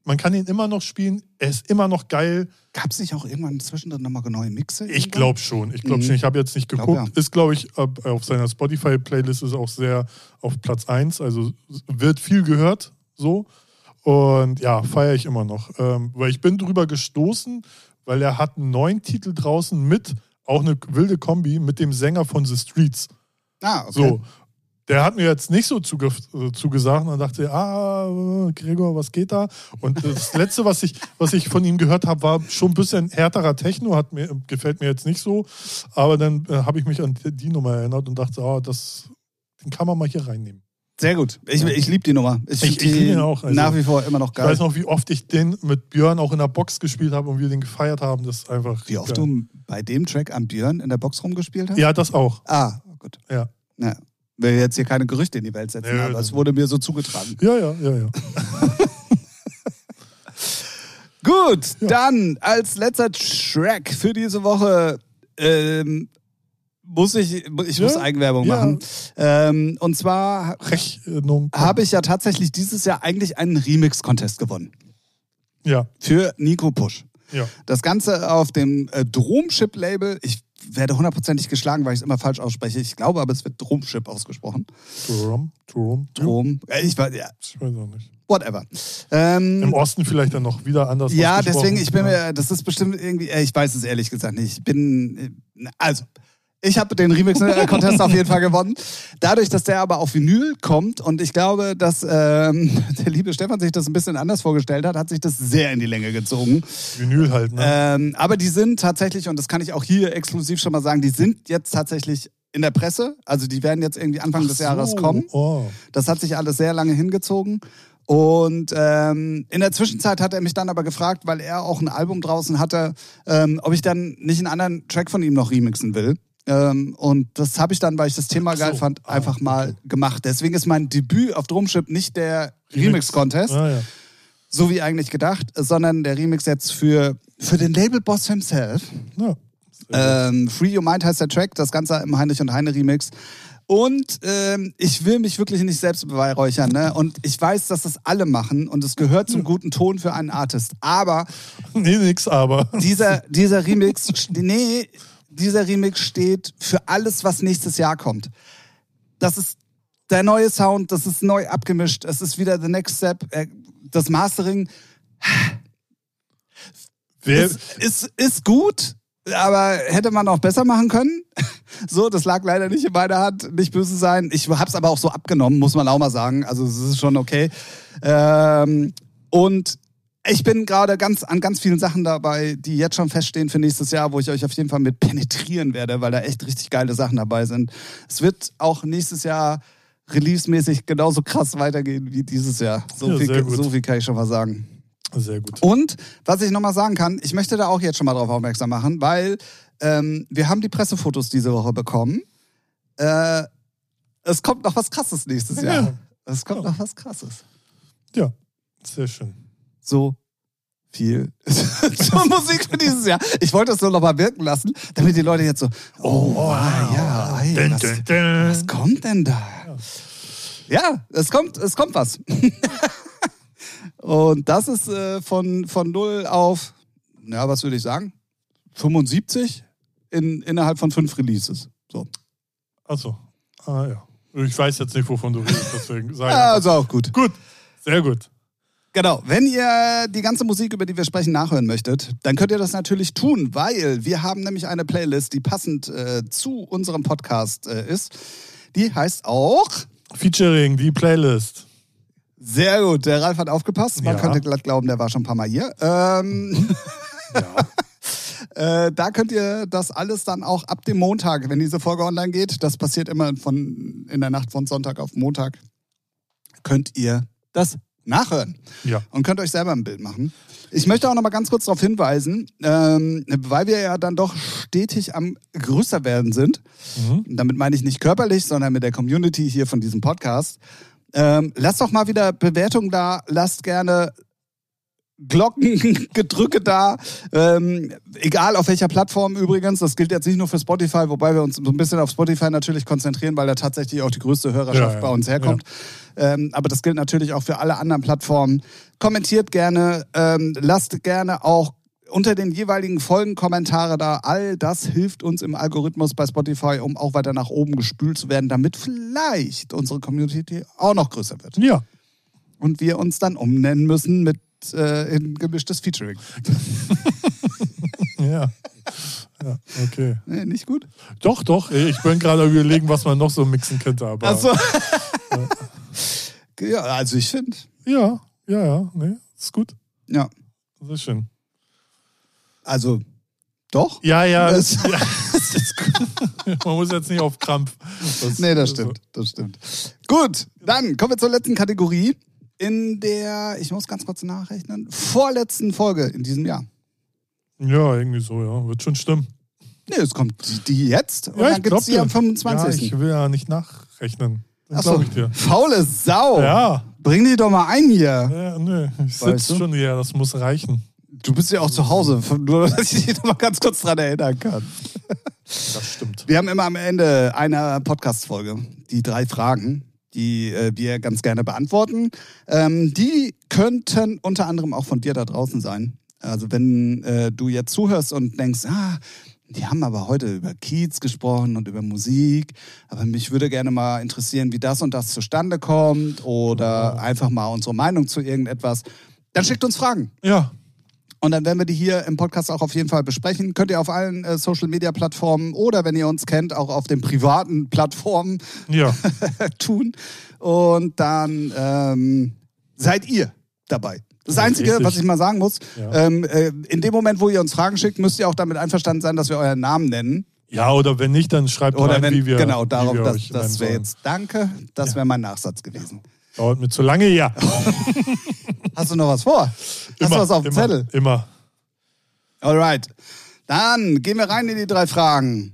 man kann ihn immer noch spielen, er ist immer noch geil. Gab es nicht auch irgendwann zwischendrin nochmal neue Mixe? Ich glaube schon. Ich glaube Mhm. schon. Ich habe jetzt nicht Glaub, geguckt. ja. Ist, glaube ich, auf seiner Spotify-Playlist ist auch sehr auf Platz 1. Also wird viel gehört. So. Und ja, feiere ich immer noch. Ähm, weil ich bin drüber gestoßen, weil er hat einen neuen Titel draußen mit, auch eine wilde Kombi, mit dem Sänger von The Streets. Ah, okay. So. Der hat mir jetzt nicht so zuge äh, zugesagt und dann dachte ah, Gregor, was geht da? Und das Letzte, was ich, was ich von ihm gehört habe, war schon ein bisschen härterer Techno, hat mir, gefällt mir jetzt nicht so. Aber dann äh, habe ich mich an die Nummer erinnert und dachte, ah, das, den kann man mal hier reinnehmen. Sehr gut. Ich, ich liebe die Nummer. Ich, Ich- liebe ihn auch, also. nach wie vor immer noch Ich weiß geil. noch, wie oft ich den mit Björn auch in der Box gespielt habe und wir den gefeiert haben. Das ist einfach. Wie oft geil. du bei dem Track am Björn in der Box rumgespielt hast? Ja, das auch. Ah, gut. Ja. Ja. Will jetzt hier keine Gerüchte in die Welt setzen, Nö, aber das- es wurde mir so zugetragen. Ja, ja, ja, ja. Gut, dann als letzter Track für diese Woche ähm, muss ich, ich muss Ja, Eigenwerbung ja. machen. Ähm, und zwar habe ich ja tatsächlich dieses Jahr eigentlich einen Remix-Contest gewonnen. Ja, Für Nico Push. ja. Das Ganze auf dem äh, Dromship-Label. Ich werde hundertprozentig geschlagen, weil ich es immer falsch ausspreche. Ich glaube aber, es wird Dromship ausgesprochen. Drum, Drum. Drom. Äh, ich weiß, ja, Ich weiß auch nicht. whatever. Ähm, Im Osten vielleicht dann noch wieder anders. Ja, deswegen, ich bin Ja. mir, das ist bestimmt irgendwie, äh, ich weiß es ehrlich gesagt nicht. Ich bin, äh, also, ich habe den Remix-Contest auf jeden Fall gewonnen. Dadurch, dass der aber auf Vinyl kommt und ich glaube, dass ähm, der liebe Stefan sich das ein bisschen anders vorgestellt hat, hat sich das sehr in die Länge gezogen. Vinyl halt, ne? Ähm, aber die sind tatsächlich, und das kann ich auch hier exklusiv schon mal sagen, die sind jetzt tatsächlich in der Presse. Also die werden jetzt irgendwie Anfang des So, Jahres kommen. Oh. Das hat sich alles sehr lange hingezogen. Und ähm, in der Zwischenzeit hat er mich dann aber gefragt, weil er auch ein Album draußen hatte, ähm, ob ich dann nicht einen anderen Track von ihm noch remixen will. Ähm, und das habe ich dann, weil ich das Thema so. geil fand, Ah, einfach mal okay. gemacht. Deswegen ist mein Debüt auf Drumship nicht der Remix. Remix-Contest, Ah, ja. so wie eigentlich gedacht, sondern der Remix jetzt für, für den Label-Boss himself. Ja. Ähm, Free Your Mind heißt der Track, das Ganze im Heinrich und Heine Remix. Und ähm, ich will mich wirklich nicht selbst beweihräuchern. Ne? Und ich weiß, dass das alle machen und es gehört zum guten Ton für einen Artist. Aber Nee, nix, aber. dieser, dieser Remix, nee, dieser Remix steht für alles, was nächstes Jahr kommt. Das ist der neue Sound, das ist neu abgemischt, es ist wieder the next step. Äh, Das Mastering Wer, ist, ist, ist gut, aber hätte man auch besser machen können. So, das lag leider nicht in meiner Hand, nicht böse sein. Ich hab's aber auch so abgenommen, muss man auch mal sagen. Also es ist schon okay. Ähm, und ich bin gerade ganz an ganz vielen Sachen dabei, die jetzt schon feststehen für nächstes Jahr, wo ich euch auf jeden Fall mit penetrieren werde, weil da echt richtig geile Sachen dabei sind. Es wird auch nächstes Jahr release-mäßig genauso krass weitergehen wie dieses Jahr. So, Ja, viel, so viel kann ich schon mal sagen. sehr gut. Und was ich nochmal sagen kann, ich möchte da auch jetzt schon mal drauf aufmerksam machen, weil ähm, wir haben die Pressefotos diese Woche bekommen. Äh, es kommt noch was Krasses nächstes Jahr. Ja. Es kommt Ja. noch was Krasses. Ja, sehr schön. So viel zur Musik für dieses Jahr. Ich wollte es nur noch mal wirken lassen, damit die Leute jetzt so, oh, ah, ja, ey, Dun, was, dun, dun. was kommt denn da? Ja, es kommt, es kommt was. Und das ist äh, von, von 0 auf, ja, was würde ich sagen? 75 in, innerhalb von fünf Releases. So. Achso. Ah ja. Ich weiß jetzt nicht, wovon du redest, deswegen sage ich. Also auch gut. Gut, sehr gut. Genau, wenn ihr die ganze Musik, über die wir sprechen, nachhören möchtet, dann könnt ihr das natürlich tun, weil wir haben nämlich eine Playlist, die passend äh, zu unserem Podcast äh, ist. Die heißt auch Featuring, die Playlist. sehr gut. Der Ralf hat aufgepasst. Man Ja. könnte glatt glauben, der war schon ein paar Mal hier. Ähm, Ja. äh, da könnt ihr das alles dann auch ab dem Montag, wenn diese Folge online geht, das passiert immer von in der Nacht von Sonntag auf Montag, könnt ihr das nachhören. ja. und könnt euch selber ein Bild machen. Ich möchte auch noch mal ganz kurz darauf hinweisen, ähm, weil wir ja dann doch stetig am größer werden sind. Mhm. Damit meine ich nicht körperlich, sondern mit der Community hier von diesem Podcast. Ähm, lasst doch mal wieder Bewertungen da, lasst gerne Glockengedrücke da, ähm, egal auf welcher Plattform übrigens. Das gilt jetzt nicht nur für Spotify, wobei wir uns so ein bisschen auf Spotify natürlich konzentrieren, weil da tatsächlich auch die größte Hörerschaft Ja, ja. bei uns herkommt. Ähm, aber das gilt natürlich auch für alle anderen Plattformen. Kommentiert gerne, ähm, lasst gerne auch unter den jeweiligen Folgen Kommentare da. All das hilft uns im Algorithmus bei Spotify, um auch weiter nach oben gespült zu werden, damit vielleicht unsere Community auch noch größer wird. Ja. Und wir uns dann umnennen müssen mit äh, in gemischtes Featuring. Ja. Ja, okay. Nee, nicht gut? Doch, doch. Ich bin gerade überlegen, was man noch so mixen könnte, aber. Achso. ja, also ich finde. Ja, ja, ja. Nee, ist gut. Ja. Sehr schön. Also, doch? Ja, ja. Das- ja das ist gut. Man muss jetzt nicht auf Krampf. Das, Nee, das stimmt. Das stimmt. Gut, dann kommen wir zur letzten Kategorie. In der, ich muss ganz kurz nachrechnen, vorletzten Folge in diesem Jahr. Ja, irgendwie so, ja. Wird schon stimmen. Nee, es kommt die, jetzt und ja, dann gibt es die am 25. Ja, ich will ja nicht nachrechnen. Das Achso, glaube ich dir. faule Sau. Ja. Bring die doch mal ein hier. Ja, nö. Ich Weißt sitze du? schon hier, das muss reichen. Du bist ja auch zu Hause, nur dass ich dich noch mal ganz kurz dran erinnern kann. Das stimmt. Wir haben immer am Ende einer Podcast-Folge die drei Fragen, die äh, wir ganz gerne beantworten. Ähm, die könnten unter anderem auch von dir da draußen sein. Also wenn äh, du jetzt zuhörst und denkst, ah, die haben aber heute über Kiez gesprochen und über Musik, aber mich würde gerne mal interessieren, wie das und das zustande kommt oder einfach mal unsere Meinung zu irgendetwas, dann schickt uns Fragen. Ja. Und dann werden wir die hier im Podcast auch auf jeden Fall besprechen. Könnt ihr auf allen äh, Social Media Plattformen oder wenn ihr uns kennt, auch auf den privaten Plattformen Ja. tun. Und dann ähm, seid ihr dabei. Das Einzige, Richtig. was ich mal sagen muss, Ja. ähm, äh, in dem Moment, wo ihr uns Fragen schickt, müsst ihr auch damit einverstanden sein, dass wir euren Namen nennen. Ja, oder wenn nicht, dann schreibt Oder rein, wenn, wie wir genau, darauf, wir das, das wäre jetzt, danke, das Ja. wäre mein Nachsatz gewesen. Dauert mir zu lange, ja. Hast du noch was vor? Hast du was auf dem immer, Zettel? Immer. Alright. Dann gehen wir rein in die drei Fragen.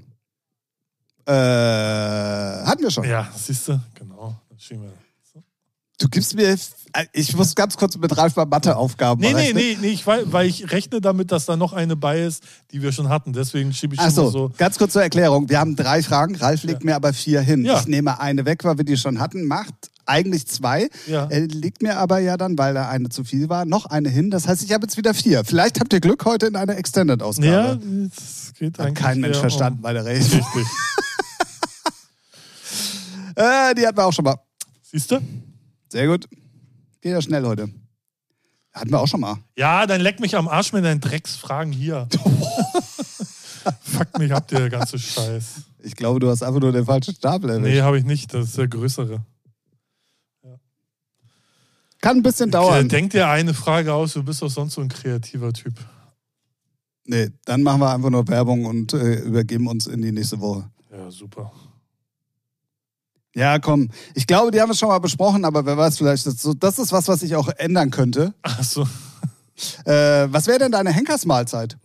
Äh, hatten wir schon. Ja, siehst du? Genau. Du gibst mir. Ich muss ganz kurz mit Ralf mal Matheaufgaben Nee, nee, nee, nee ich, weil, weil ich rechne damit, dass da noch eine bei ist, die wir schon hatten. Deswegen schiebe ich Ach so, so. ganz kurz zur Erklärung. Wir haben drei Fragen. Ralf legt mir aber vier hin. Ja. Ich nehme eine weg, weil wir die schon hatten. Macht eigentlich zwei. Ja. Er legt mir aber ja dann, weil da eine zu viel war, noch eine hin. Das heißt, ich habe jetzt wieder vier. Vielleicht habt ihr Glück heute in einer Ja, Extended-Ausgabe. das geht Hat eigentlich. kein Mensch verstanden Um, bei der Rede. richtig. Äh, die hatten wir auch schon mal. Siehst du? Sehr gut. Geht ja schnell heute. Hatten wir auch schon mal. Ja, dann leck mich am Arsch mit deinen Drecksfragen hier. Fuck mich ab, der ganze Scheiß. Ich glaube, du hast einfach nur den falschen Stapel erwischt. Nee, habe ich nicht. Das ist der größere. Kann ein bisschen Äh, dauern. Denk dir eine Frage aus, du bist doch sonst so ein kreativer Typ. Nee, dann machen wir einfach nur Werbung und äh, übergeben uns in die nächste Woche. Ja, super. Ja, komm. Ich glaube, die haben es schon mal besprochen, aber wer weiß, vielleicht ist so. Das ist was, was ich auch ändern könnte. Achso, Äh, was wäre denn deine Henkersmahlzeit?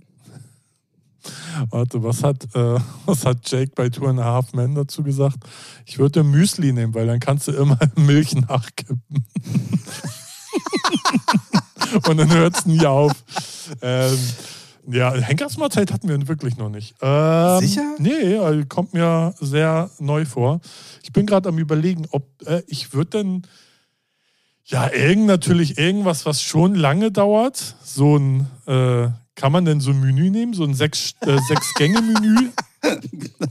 Warte, was hat, äh, was hat Jake bei Two and a Half Men dazu gesagt? Ich würde Müsli nehmen, weil dann kannst du immer Milch nachkippen. Und dann hört es nie auf. Ähm, ja, Henkersmahlzeit hatten wir wirklich noch nicht. Ähm, Sicher? Nee, also kommt mir sehr neu vor. Ich bin gerade am überlegen, ob äh, ich würde denn ja irgend natürlich irgendwas, was schon lange dauert. So ein äh, kann man denn so ein Menü nehmen, so ein sechs, äh, sechs Gänge Menü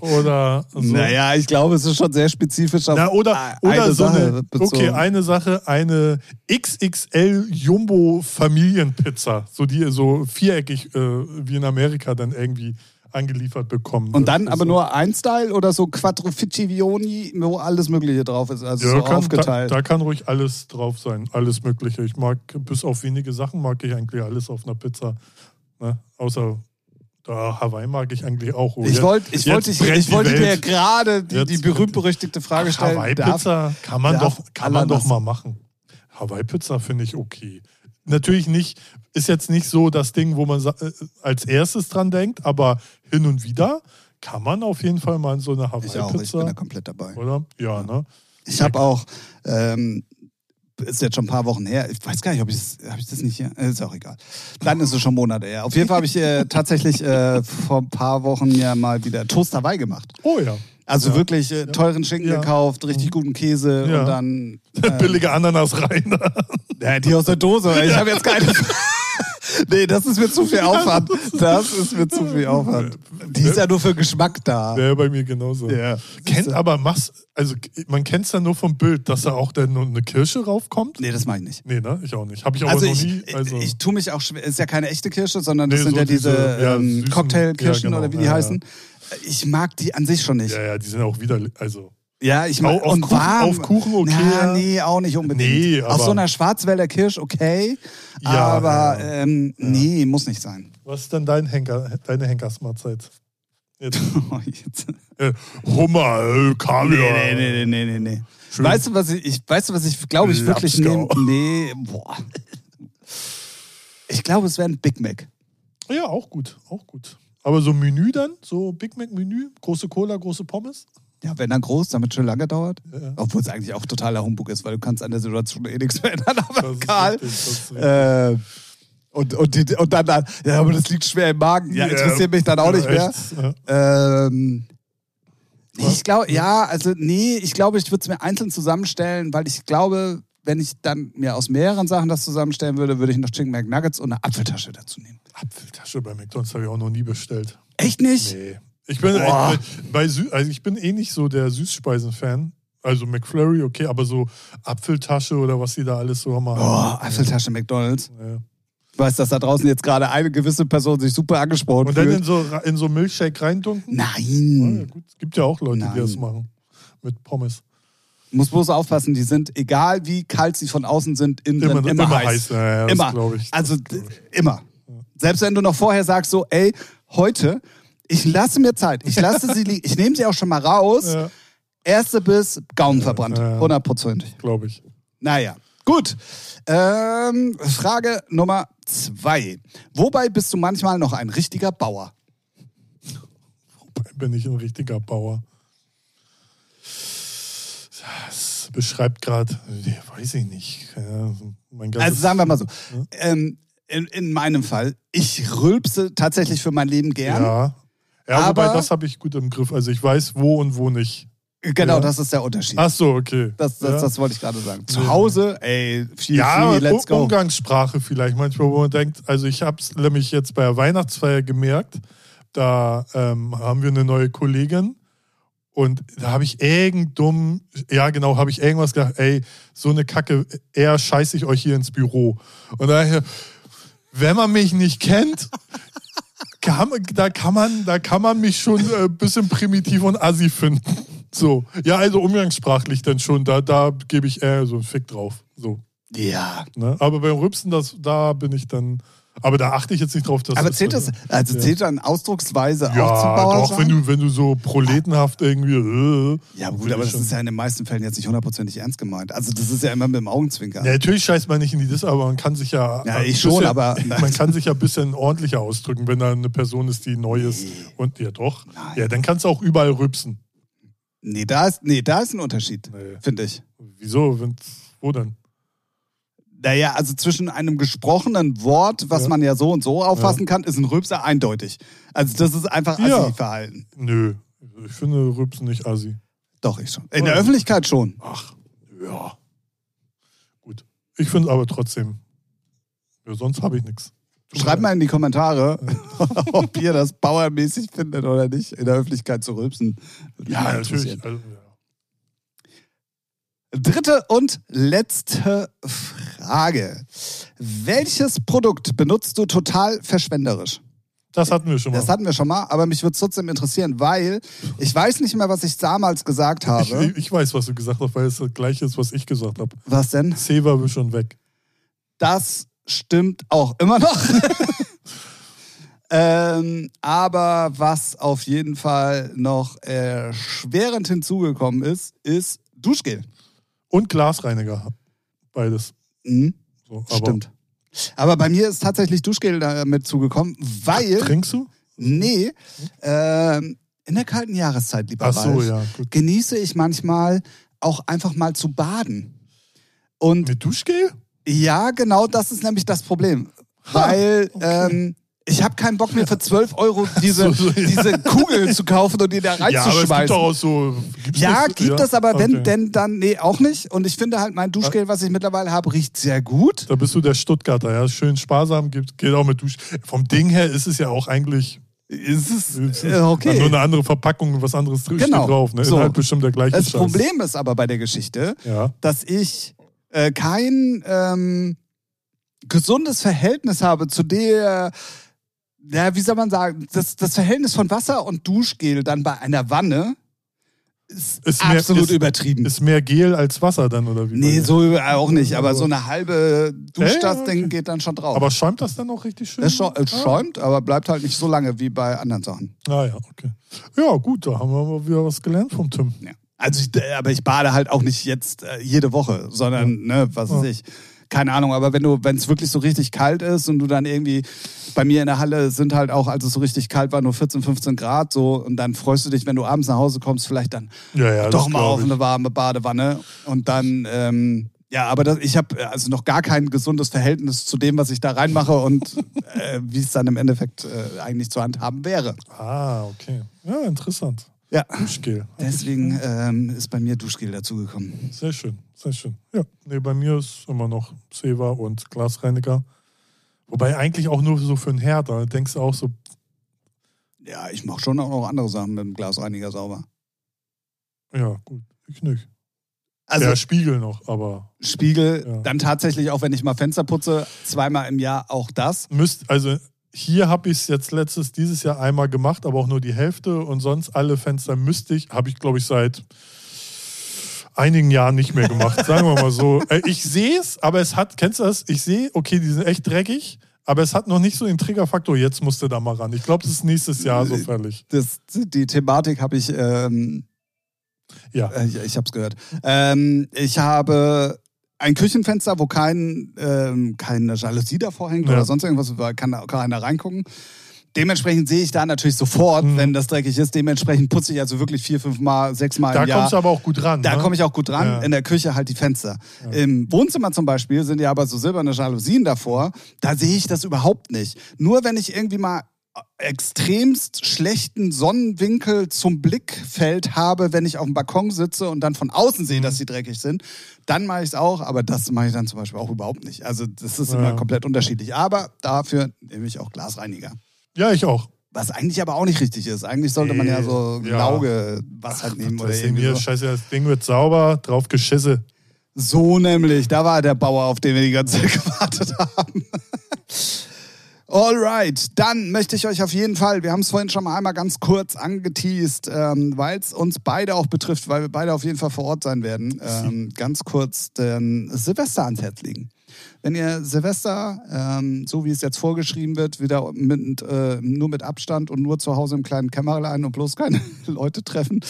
oder so. Naja, ich glaube, es ist schon sehr spezifisch auf Na, oder eine oder so Sache eine, okay, eine Sache, eine XXL Jumbo Familienpizza, so die so viereckig äh, wie in Amerika dann irgendwie angeliefert bekommen. Und dann aber Also, nur ein Style oder so Quattroficcioni, wo alles Mögliche drauf ist, also ja, so kann, da, aufgeteilt. da kann ruhig alles drauf sein, alles Mögliche. Ich mag bis auf wenige Sachen mag ich eigentlich alles auf einer Pizza, ne? außer da Hawaii mag ich eigentlich auch. Oh, ich wollte ich wollte ich, ich wollte dir gerade die, die berühmt-berüchtigte Frage stellen. Hawaii-Pizza kann man darf doch, kann man doch mal machen. Hawaii-Pizza finde ich okay. Natürlich nicht, ist jetzt nicht so das Ding, wo man äh, als erstes dran denkt, aber hin und wieder kann man auf jeden Fall mal so eine ich auch, ich bin da Hawaii-Pizza. komplett dabei. Oder? Ja, ne? Ich habe auch, ähm, ist jetzt schon ein paar Wochen her, ich weiß gar nicht, ob ich das, habe ich das nicht hier, Äh, ist auch egal. Dann ist es schon Monate her. Auf jeden Fall habe ich äh, tatsächlich äh, vor ein paar Wochen ja mal wieder Toast Hawaii gemacht. Oh ja. Also Ja. wirklich äh, teuren Schinken Ja. gekauft, richtig guten Käse Ja. und dann Billige Ananas rein. Ja, die aus der Dose. Ich habe jetzt keine. nee, das ist mir zu viel Aufwand. Das ist mir zu viel Aufwand. Die ist ja nur für Geschmack da. Wäre bei mir genauso. Ja. Kennt aber machst, also man kennt es ja nur vom Bild, dass da auch dann nur eine Kirsche raufkommt. Nee, das mache ich nicht. Nee, ne? Ich auch nicht. Habe ich aber Also noch ich, nie. Also, ich, ich tue mich auch schwer. Ist ja keine echte Kirsche, sondern das Nee, sind so ja diese, diese, ja, ähm, Cocktailkirschen ja, genau, oder wie die ja, ja. heißen. Ich mag die an sich schon nicht. ja, ja, die sind auch wieder, also Ja, ich Auf- auf und Kuchen- warm. auf Kuchen okay, Ja, nee, auch nicht unbedingt. Nee, Auf aber- so einer Schwarzwälder Kirsch okay, Ja, aber ja. Ähm, nee, muss nicht sein. Was ist denn dein Henker, deine Henkersmahlzeit? Jetzt. Oh, jetzt. Äh, Hummer, äh, Kaviar. Nee, nee, nee, nee, nee, nee. Schön. Weißt du, was ich, ich, weißt du, was ich glaube ich wirklich nehme? Nee, boah. Ich glaube, es wäre ein Big Mac. Ja, auch gut, auch gut. Aber so Menü dann, so Big Mac Menü, große Cola, große Pommes. Ja, wenn dann groß, damit schon lange dauert. Ja. Obwohl es eigentlich auch totaler Humbug ist, weil du kannst an der Situation eh nichts verändern. Aber richtig, richtig. Äh, und, und, die, und dann, dann, ja, aber das liegt schwer im Magen. Ja, interessiert mich dann auch nicht mehr. Ähm, ich glaube, ja, also nee, ich glaube, ich würde es mir einzeln zusammenstellen, weil ich glaube, wenn ich dann mir aus mehreren Sachen das zusammenstellen würde, würde ich noch Chicken McNuggets und eine Apfeltasche dazu nehmen. Apfeltasche bei McDonalds habe ich auch noch nie bestellt. Echt nicht? Nee. Ich bin, Boah. bei Sü also ich bin eh nicht so der Süßspeisen-Fan. Also McFlurry, okay, aber so Apfeltasche oder was die da alles so haben. Boah, Apfeltasche McDonalds. Ja. Ich weiß, dass da draußen jetzt gerade eine gewisse Person sich super angesprochen Und dann in fühlt. so, in so Milchshake reindunken? Ja, Nein. gut. Es gibt ja auch Leute, die Nein. das machen. Mit Pommes. Muss bloß aufpassen, die sind, egal wie kalt sie von außen sind, innen Immer, immer, immer, heiß. heiß. Ja, ja, das immer. glaube ich. Also Das d- immer. Selbst wenn du noch vorher sagst, so, ey, heute, ich lasse mir Zeit, ich lasse sie liegen, ich nehme sie auch schon mal raus. Ja, Erste Biss, Gaumen verbrannt. ja. Hundertprozentig. glaube ich. Naja, gut. Ähm, Frage Nummer zwei. Wobei bist du manchmal noch ein richtiger Bauer? Wobei bin ich ein richtiger Bauer. Das beschreibt gerade, weiß ich nicht. Also sagen wir mal so, Ja. ähm, in, in meinem Fall, ich rülpse tatsächlich für mein Leben gern. Ja. Ja, wobei Aber- das habe ich gut im Griff. Also ich weiß, wo und wo nicht. Genau, Ja. das ist der Unterschied. Ach so, okay. Das, das, ja. das wollte ich gerade sagen. Zu. Hause, ey, feel ja, free, let's go. Umgangssprache vielleicht manchmal, wo man denkt, also ich habe es nämlich jetzt bei der Weihnachtsfeier gemerkt, da ähm, haben wir eine neue Kollegin und da habe ich irgend dumm, ja genau, habe ich irgendwas gedacht, ey, so eine Kacke, eher scheiße ich euch hier ins Büro. Und daher, wenn man mich nicht kennt, kann, da, kann man, da kann man mich schon äh, ein bisschen primitiv und assi finden. So, ja, also umgangssprachlich dann schon, da, da gebe ich eher so einen Fick drauf. So. Ja. Ne? Aber beim Rübsen, das, da bin ich dann. Aber da achte ich jetzt nicht drauf, dass Aber zählt das, also Ja. zählt dann Ausdrucksweise auch zum Ja, Bauern doch, wenn du, wenn du so proletenhaft irgendwie. Äh, Ja, aber gut, aber das schon- ist ja in den meisten Fällen jetzt nicht hundertprozentig ernst gemeint. Also das ist ja immer mit dem Augenzwinkern. Ja, natürlich scheißt man nicht in die Dis, aber man kann sich ja. Ja, ein ich schon, bisschen- aber- Man kann sich ja ein bisschen ordentlicher ausdrücken, wenn da eine Person ist, die neu ist. Und ja, doch. Nein. Ja, dann kannst du auch überall rübsen. Nee, da ist, nee, da ist ein Unterschied, Nee. finde ich. Wieso? Wo denn? Naja, also zwischen einem gesprochenen Wort, was Ja. man ja so und so auffassen kann, ist ein Rülpser eindeutig. Also das ist einfach Ja. Assi-Verhalten. Nö. Ich finde Rübsen nicht assi. Doch, ich schon. In Ja. der Öffentlichkeit schon. Ach, ja. Gut. Ich finde aber trotzdem. Ja, sonst habe ich nichts. Schreibt mal in die Kommentare, ob ihr das bauermäßig findet oder nicht, in der Öffentlichkeit zu rülpsen. Ja, natürlich. Also, ja. Dritte und letzte Frage. Welches Produkt benutzt du total verschwenderisch? Das hatten wir schon mal. Das hatten wir schon mal, aber mich würde es trotzdem interessieren, weil ich weiß nicht mehr, was ich damals gesagt ich, habe. ich weiß, was du gesagt hast, weil es das gleiche ist, was ich gesagt habe. Was denn? C war schon weg. Das stimmt auch immer noch. ähm, aber was auf jeden Fall noch erschwerend hinzugekommen ist, ist Duschgel. Und Glasreiniger. Beides. Mhm, So, aber stimmt. Aber bei mir ist tatsächlich Duschgel damit zugekommen, weil, Trinkst du? nee, ähm, in der kalten Jahreszeit, lieber Ach so, Ralf, ja, gut. genieße ich manchmal auch einfach mal zu baden. Und Mit Duschgel? Ja, genau, das ist nämlich das Problem. Weil okay. ähm, ich habe keinen Bock mehr für 12 Euro diese, So, so, ja. diese Kugeln zu kaufen und die da Ja, aber es gibt reinzuschmeißen. doch auch so. Gibt's Ja, das? gibt es, aber wenn Okay. denn dann, nee, auch nicht. Und ich finde halt, mein Duschgel, was ich mittlerweile habe, riecht sehr gut. Da bist du der Stuttgarter, ja. Schön sparsam, gibt, geht auch mit Dusch. Vom Ding her ist es ja auch eigentlich. Ist es ist äh, okay. Nur eine andere Verpackung, was anderes drin Genau. steht drauf. Ne? So. Inhalt bestimmt der gleiche Das Scheiß. Problem ist aber bei der Geschichte, Ja. dass ich äh, kein ähm, gesundes Verhältnis habe zu der, ja, wie soll man sagen, das, das Verhältnis von Wasser und Duschgel dann bei einer Wanne ist, Ist mehr- absolut ist- übertrieben. Ist mehr Gel als Wasser dann, oder wie? nee, so auch nicht, aber so eine halbe Ja, ja, Duschdas-Ding okay. geht dann schon drauf. Aber schäumt das dann auch richtig schön? es schäu- es schäumt, aber bleibt halt nicht so lange wie bei anderen Sachen. Ah ja, okay. Ja, gut, da haben wir mal wieder was gelernt vom Tim. Ja. Also, ich, äh, aber ich bade halt auch nicht jetzt äh, jede Woche, sondern, ne, was weiß Ja. ich. Keine Ahnung, aber wenn du, wenn es wirklich so richtig kalt ist und du dann irgendwie, bei mir in der Halle sind halt auch, als es so richtig kalt war, nur 14, 15 Grad so und dann freust du dich, wenn du abends nach Hause kommst, vielleicht dann Ja, ja, doch mal auf eine warme Badewanne und dann, ähm, ja, aber das, ich habe also noch gar kein gesundes Verhältnis zu dem, was ich da reinmache und äh, wie es dann im Endeffekt äh, eigentlich zu handhaben wäre. Ah, okay. Ja, interessant. Ja. Duschgel. Deswegen ähm, ist bei mir Duschgel dazugekommen. Sehr schön, sehr schön. Ja, nee, bei mir ist immer noch Seva und Glasreiniger. Wobei eigentlich auch nur so für einen Herd. Da denkst du auch so, Ja, ich mache schon auch noch andere Sachen mit dem Glasreiniger sauber. ja, gut, ich nicht. Also Der Spiegel noch, aber Spiegel, Ja. dann tatsächlich auch, wenn ich mal Fenster putze, zweimal im Jahr auch das. müsst, also hier habe ich es jetzt letztes, dieses Jahr einmal gemacht, aber auch nur die Hälfte und sonst alle Fenster müsste ich, habe ich glaube ich seit einigen Jahren nicht mehr gemacht, sagen wir mal so. Äh, Ich sehe es, aber es hat, kennst du das? Ich sehe, okay, die sind echt dreckig, aber es hat noch nicht so den Triggerfaktor, jetzt musst du da mal ran. Ich glaube, das ist nächstes Jahr so fällig. das die Thematik habe ich, ähm, Ja. äh, ich, ich habe es gehört. Ähm, ich habe ein Küchenfenster, wo kein, ähm, keine Jalousie davor hängt Ja. oder sonst irgendwas, weil kann da keiner reingucken. dementsprechend sehe ich da natürlich sofort, wenn das dreckig ist. Dementsprechend putze ich also wirklich vier, fünf Mal, sechs Mal Da im Jahr. kommst du aber auch gut ran. Da ne? komme ich auch gut dran. Ja. In der Küche halt die Fenster. Im Wohnzimmer zum Beispiel sind ja aber so silberne Jalousien davor. Da sehe ich das überhaupt nicht. Nur wenn ich irgendwie mal extremst schlechten Sonnenwinkel zum Blickfeld habe, wenn ich auf dem Balkon sitze und dann von außen sehe, Mhm. dass sie dreckig sind, dann mache ich es auch, aber das mache ich dann zum Beispiel auch überhaupt nicht. Also das ist Ja. immer komplett unterschiedlich. Aber dafür nehme ich auch Glasreiniger. Ja, ich auch. Was eigentlich aber auch nicht richtig ist. Eigentlich sollte man ja so Ja. Lauge Wasser nehmen oder Das Ding irgendwie so. scheiße, das Ding wird sauber, drauf geschisse. So nämlich, da war der Bauer, auf den wir die ganze Zeit gewartet haben. Alright, dann möchte ich euch auf jeden Fall, wir haben es vorhin schon mal einmal ganz kurz angeteased, ähm, weil es uns beide auch betrifft, weil wir beide auf jeden Fall vor Ort sein werden, ähm, ganz kurz den Silvester ans Herz legen. Wenn ihr Silvester, ähm, so wie es jetzt vorgeschrieben wird, wieder mit, äh, nur mit Abstand und nur zu Hause im kleinen Kämmerlein und bloß keine Leute treffen,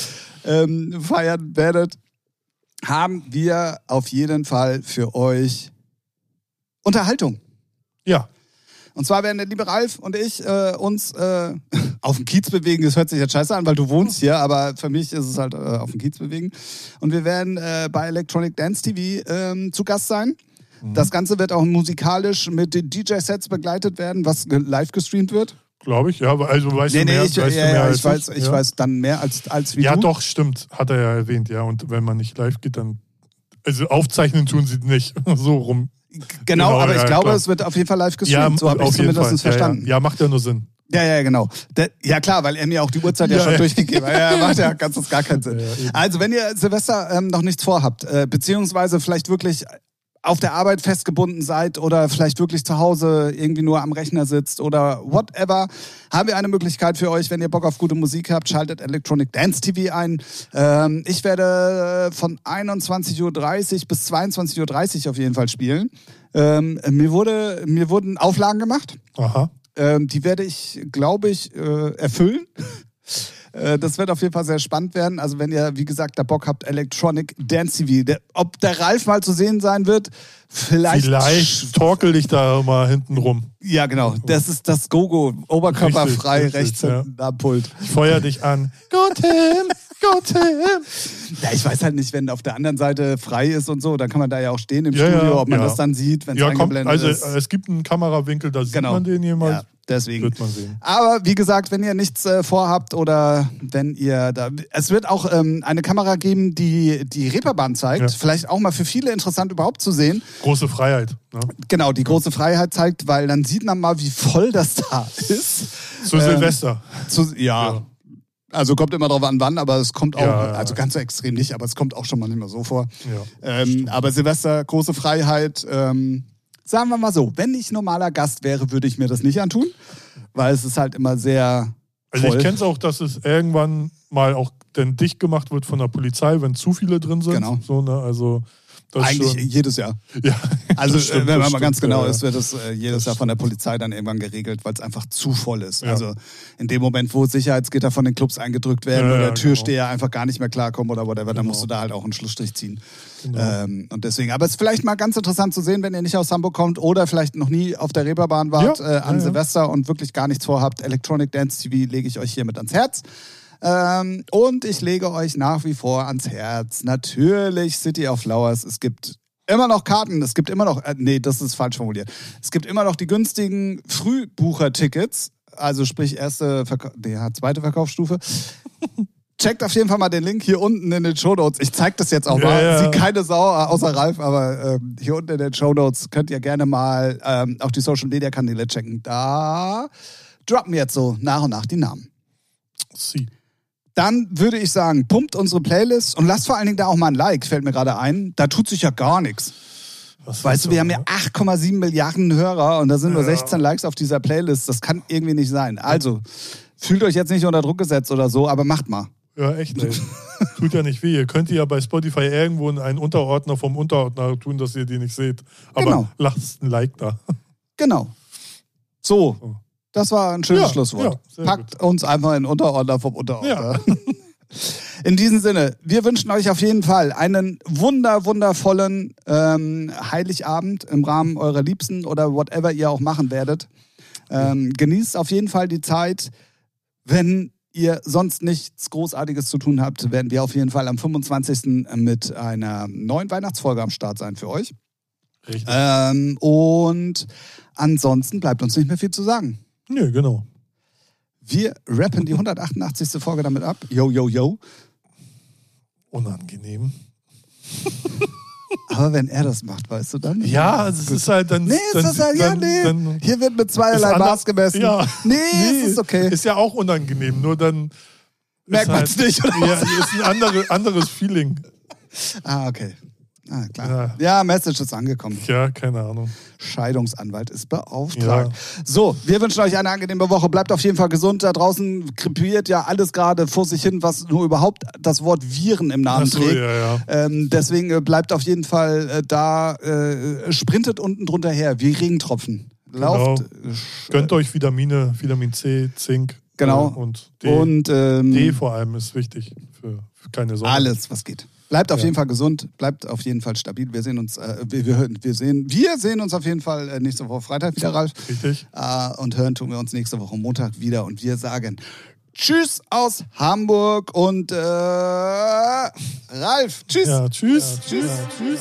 ähm, feiern werdet, haben wir auf jeden Fall für euch Unterhaltung. Ja, Und zwar werden der liebe Ralf und ich äh, uns äh, auf den Kiez bewegen. Das hört sich jetzt scheiße an, weil du wohnst hier, aber für mich ist es halt äh, auf den Kiez bewegen. Und wir werden äh, bei Electronic Dance TV ähm, zu Gast sein. Das Ganze wird auch musikalisch mit den DJ-Sets begleitet werden, was live gestreamt wird. glaube ich. Ja, also weißt Nee, du mehr, nee, ich, weißt ja, du mehr ja, als ich, weiß, ich ja? weiß dann mehr als, als wie Ja, du. doch, stimmt. Hat er ja erwähnt, ja. Und wenn man nicht live geht, dann. Also aufzeichnen tun sie nicht. so rum. Genau, Genau, aber ich ja, glaube, klar. es wird auf jeden Fall live Ja, gestreamt. so habe ich zumindest Fall. verstanden. Ja, ja. ja, macht ja nur Sinn. Ja, ja, genau. Der, ja, klar, weil er mir auch die Uhrzeit ja, Ja, schon ja. durchgegeben hat. Ja, macht ja ganz gar keinen Sinn. Ja, also, wenn ihr Silvester ähm, noch nichts vorhabt, äh, beziehungsweise vielleicht wirklich auf der Arbeit festgebunden seid oder vielleicht wirklich zu Hause irgendwie nur am Rechner sitzt oder whatever, haben wir eine Möglichkeit für euch, wenn ihr Bock auf gute Musik habt, schaltet Electronic Dance TV ein. Ähm, ich werde von 21.30 Uhr bis 22.30 Uhr auf jeden Fall spielen. Ähm, mir, wurde, mir wurden Auflagen gemacht. Aha. Ähm, die werde ich, glaube ich, äh, erfüllen. Äh, Das wird auf jeden Fall sehr spannend werden. Also wenn ihr, wie gesagt, da Bock habt, Electronic Dance TV. Der, ob der Ralf mal zu sehen sein wird, vielleicht. Vielleicht torkel ich da mal hinten rum. Ja, genau. Das ist das Gogo. Oberkörperfrei Richtig, rechts richtig, ja. hinten am Pult. Ich feuer dich an. Go Tim! Go Tim! Ja, ich weiß halt nicht, wenn auf der anderen Seite frei ist und so, dann kann man da ja auch stehen im Ja, Studio, ja, ob man ja. das dann sieht, wenn es Ja, kommt, eingeblendet also ist. es gibt einen Kamerawinkel, da sieht Genau. man den Ja, jemals. deswegen. Wird man sehen. Aber wie gesagt, wenn ihr nichts äh, vorhabt oder wenn ihr da. Es wird auch ähm, eine Kamera geben, die die Reeperbahn zeigt. Ja. Vielleicht auch mal für viele interessant überhaupt zu sehen. Große Freiheit. Ne? Genau, die große Freiheit zeigt, weil dann sieht man mal, wie voll das da ist. Zu Ähm, Silvester. Zu, ja. Also kommt immer drauf an, wann, aber es kommt auch, Ja. also ganz so extrem nicht, aber es kommt auch schon mal nicht mehr so vor. Ja. Ähm, aber Silvester, große Freiheit. Ähm, sagen wir mal so, wenn ich normaler Gast wäre, würde ich mir das nicht antun, weil es ist halt immer sehr. Also voll. ich kenne es auch, dass es irgendwann mal auch dann dicht gemacht wird von der Polizei, wenn zu viele drin sind. Genau. So, ne? Also das Eigentlich schon, jedes Jahr. ja, Also, das stimmt, äh, wenn das man mal ganz stimmt, genau ja, ist, wird das äh, jedes Jahr von der Polizei dann irgendwann geregelt, weil es einfach zu voll ist. Ja. Also in dem Moment, wo Sicherheitsgitter von den Clubs eingedrückt werden Ja, oder Türsteher einfach gar nicht mehr klarkommen oder whatever, dann Genau. musst du da halt auch einen Schlussstrich ziehen. Genau. Ähm, und deswegen, aber es ist vielleicht mal ganz interessant zu sehen, wenn ihr nicht aus Hamburg kommt oder vielleicht noch nie auf der Reeperbahn wart äh, an. Silvester und wirklich gar nichts vorhabt. Electronic Dance TV lege ich euch hiermit ans Herz. Ähm, und ich lege euch nach wie vor ans Herz. Natürlich City of Flowers. Es gibt immer noch Karten. Es gibt immer noch, äh, nee, das ist falsch formuliert. Es gibt immer noch die günstigen Frühbuchertickets. Also sprich erste, Verka nee, zweite Verkaufsstufe. Checkt auf jeden Fall mal den Link hier unten in den Show Notes. Ich zeige das jetzt auch Ja, mal. ja. Sieht keine Sau äh, außer Ralf, aber ähm, hier unten in den Show Notes könnt ihr gerne mal ähm, auch die Social Media Kanäle checken. Da droppen wir jetzt so nach und nach die Namen. Sie. Dann würde ich sagen, pumpt unsere Playlist und lasst vor allen Dingen da auch mal ein Like, fällt mir gerade ein. Da tut sich ja gar nichts. Was Weißt du, wir haben ja 8,7 Milliarden Hörer und da sind nur Ja. 16 Likes auf dieser Playlist. Das kann irgendwie nicht sein. Also, fühlt euch jetzt nicht unter Druck gesetzt oder so, aber macht mal. Ja, echt, ey. Tut ja nicht weh. Ihr könnt ja bei Spotify irgendwo einen Unterordner vom Unterordner tun, dass ihr die nicht seht. Aber Genau. lasst ein Like da. Genau. So. Das war ein schönes Ja, Schlusswort. ja, Packt uns einfach in Unterordner vom Unterordner. Ja. In diesem Sinne, wir wünschen euch auf jeden Fall einen wunder, wundervollen ähm, Heiligabend im Rahmen eurer Liebsten oder whatever ihr auch machen werdet. Ähm, genießt auf jeden Fall die Zeit. Wenn ihr sonst nichts Großartiges zu tun habt, werden wir auf jeden Fall am 25. mit einer neuen Weihnachtsfolge am Start sein für euch. Richtig. Ähm, und ansonsten bleibt uns nicht mehr viel zu sagen. Nö, genau. Wir rappen die 188. Folge damit ab. Yo, yo, yo. Unangenehm. Aber wenn er das macht, weißt du dann? Ja, es ist halt dann. Nee, dann, es ist halt, ja, nee. dann- Hier wird mit zweierlei Maß gemessen. Ja. Nee, es ist okay. Ist ja auch unangenehm, nur dann. Merkt ist man's nicht, oder Ja, ist ein andere, anderes Feeling. Ah, okay. Ah, klar. Ja. Message ist angekommen. Ja, keine Ahnung. Scheidungsanwalt ist beauftragt. Ja. So, wir wünschen euch eine angenehme Woche. Bleibt auf jeden Fall gesund. Da draußen krepiert ja alles gerade vor sich hin, was nur überhaupt das Wort Viren im Namen so, trägt. ja, ja. Ähm, deswegen äh, bleibt auf jeden Fall äh, da, äh, sprintet unten drunter her, wie Regentropfen. Lauft. äh, sch- Gönnt euch Vitamine, Vitamin C, Zink. Genau. Und D. Und ähm, D vor allem ist wichtig für, für keine Sonne. alles, was geht. Bleibt auf Ja. jeden Fall gesund, bleibt auf jeden Fall stabil. Wir sehen uns, äh, wir, wir, hören- wir, sehen, wir sehen uns auf jeden Fall äh, nächste Woche Freitag wieder, Ralf. Richtig? Äh, und hören tun wir uns nächste Woche Montag wieder. Und wir sagen Tschüss aus Hamburg und äh, Ralf, tschüss. Ja, tschüss. Tschüss. Ja, tschüss.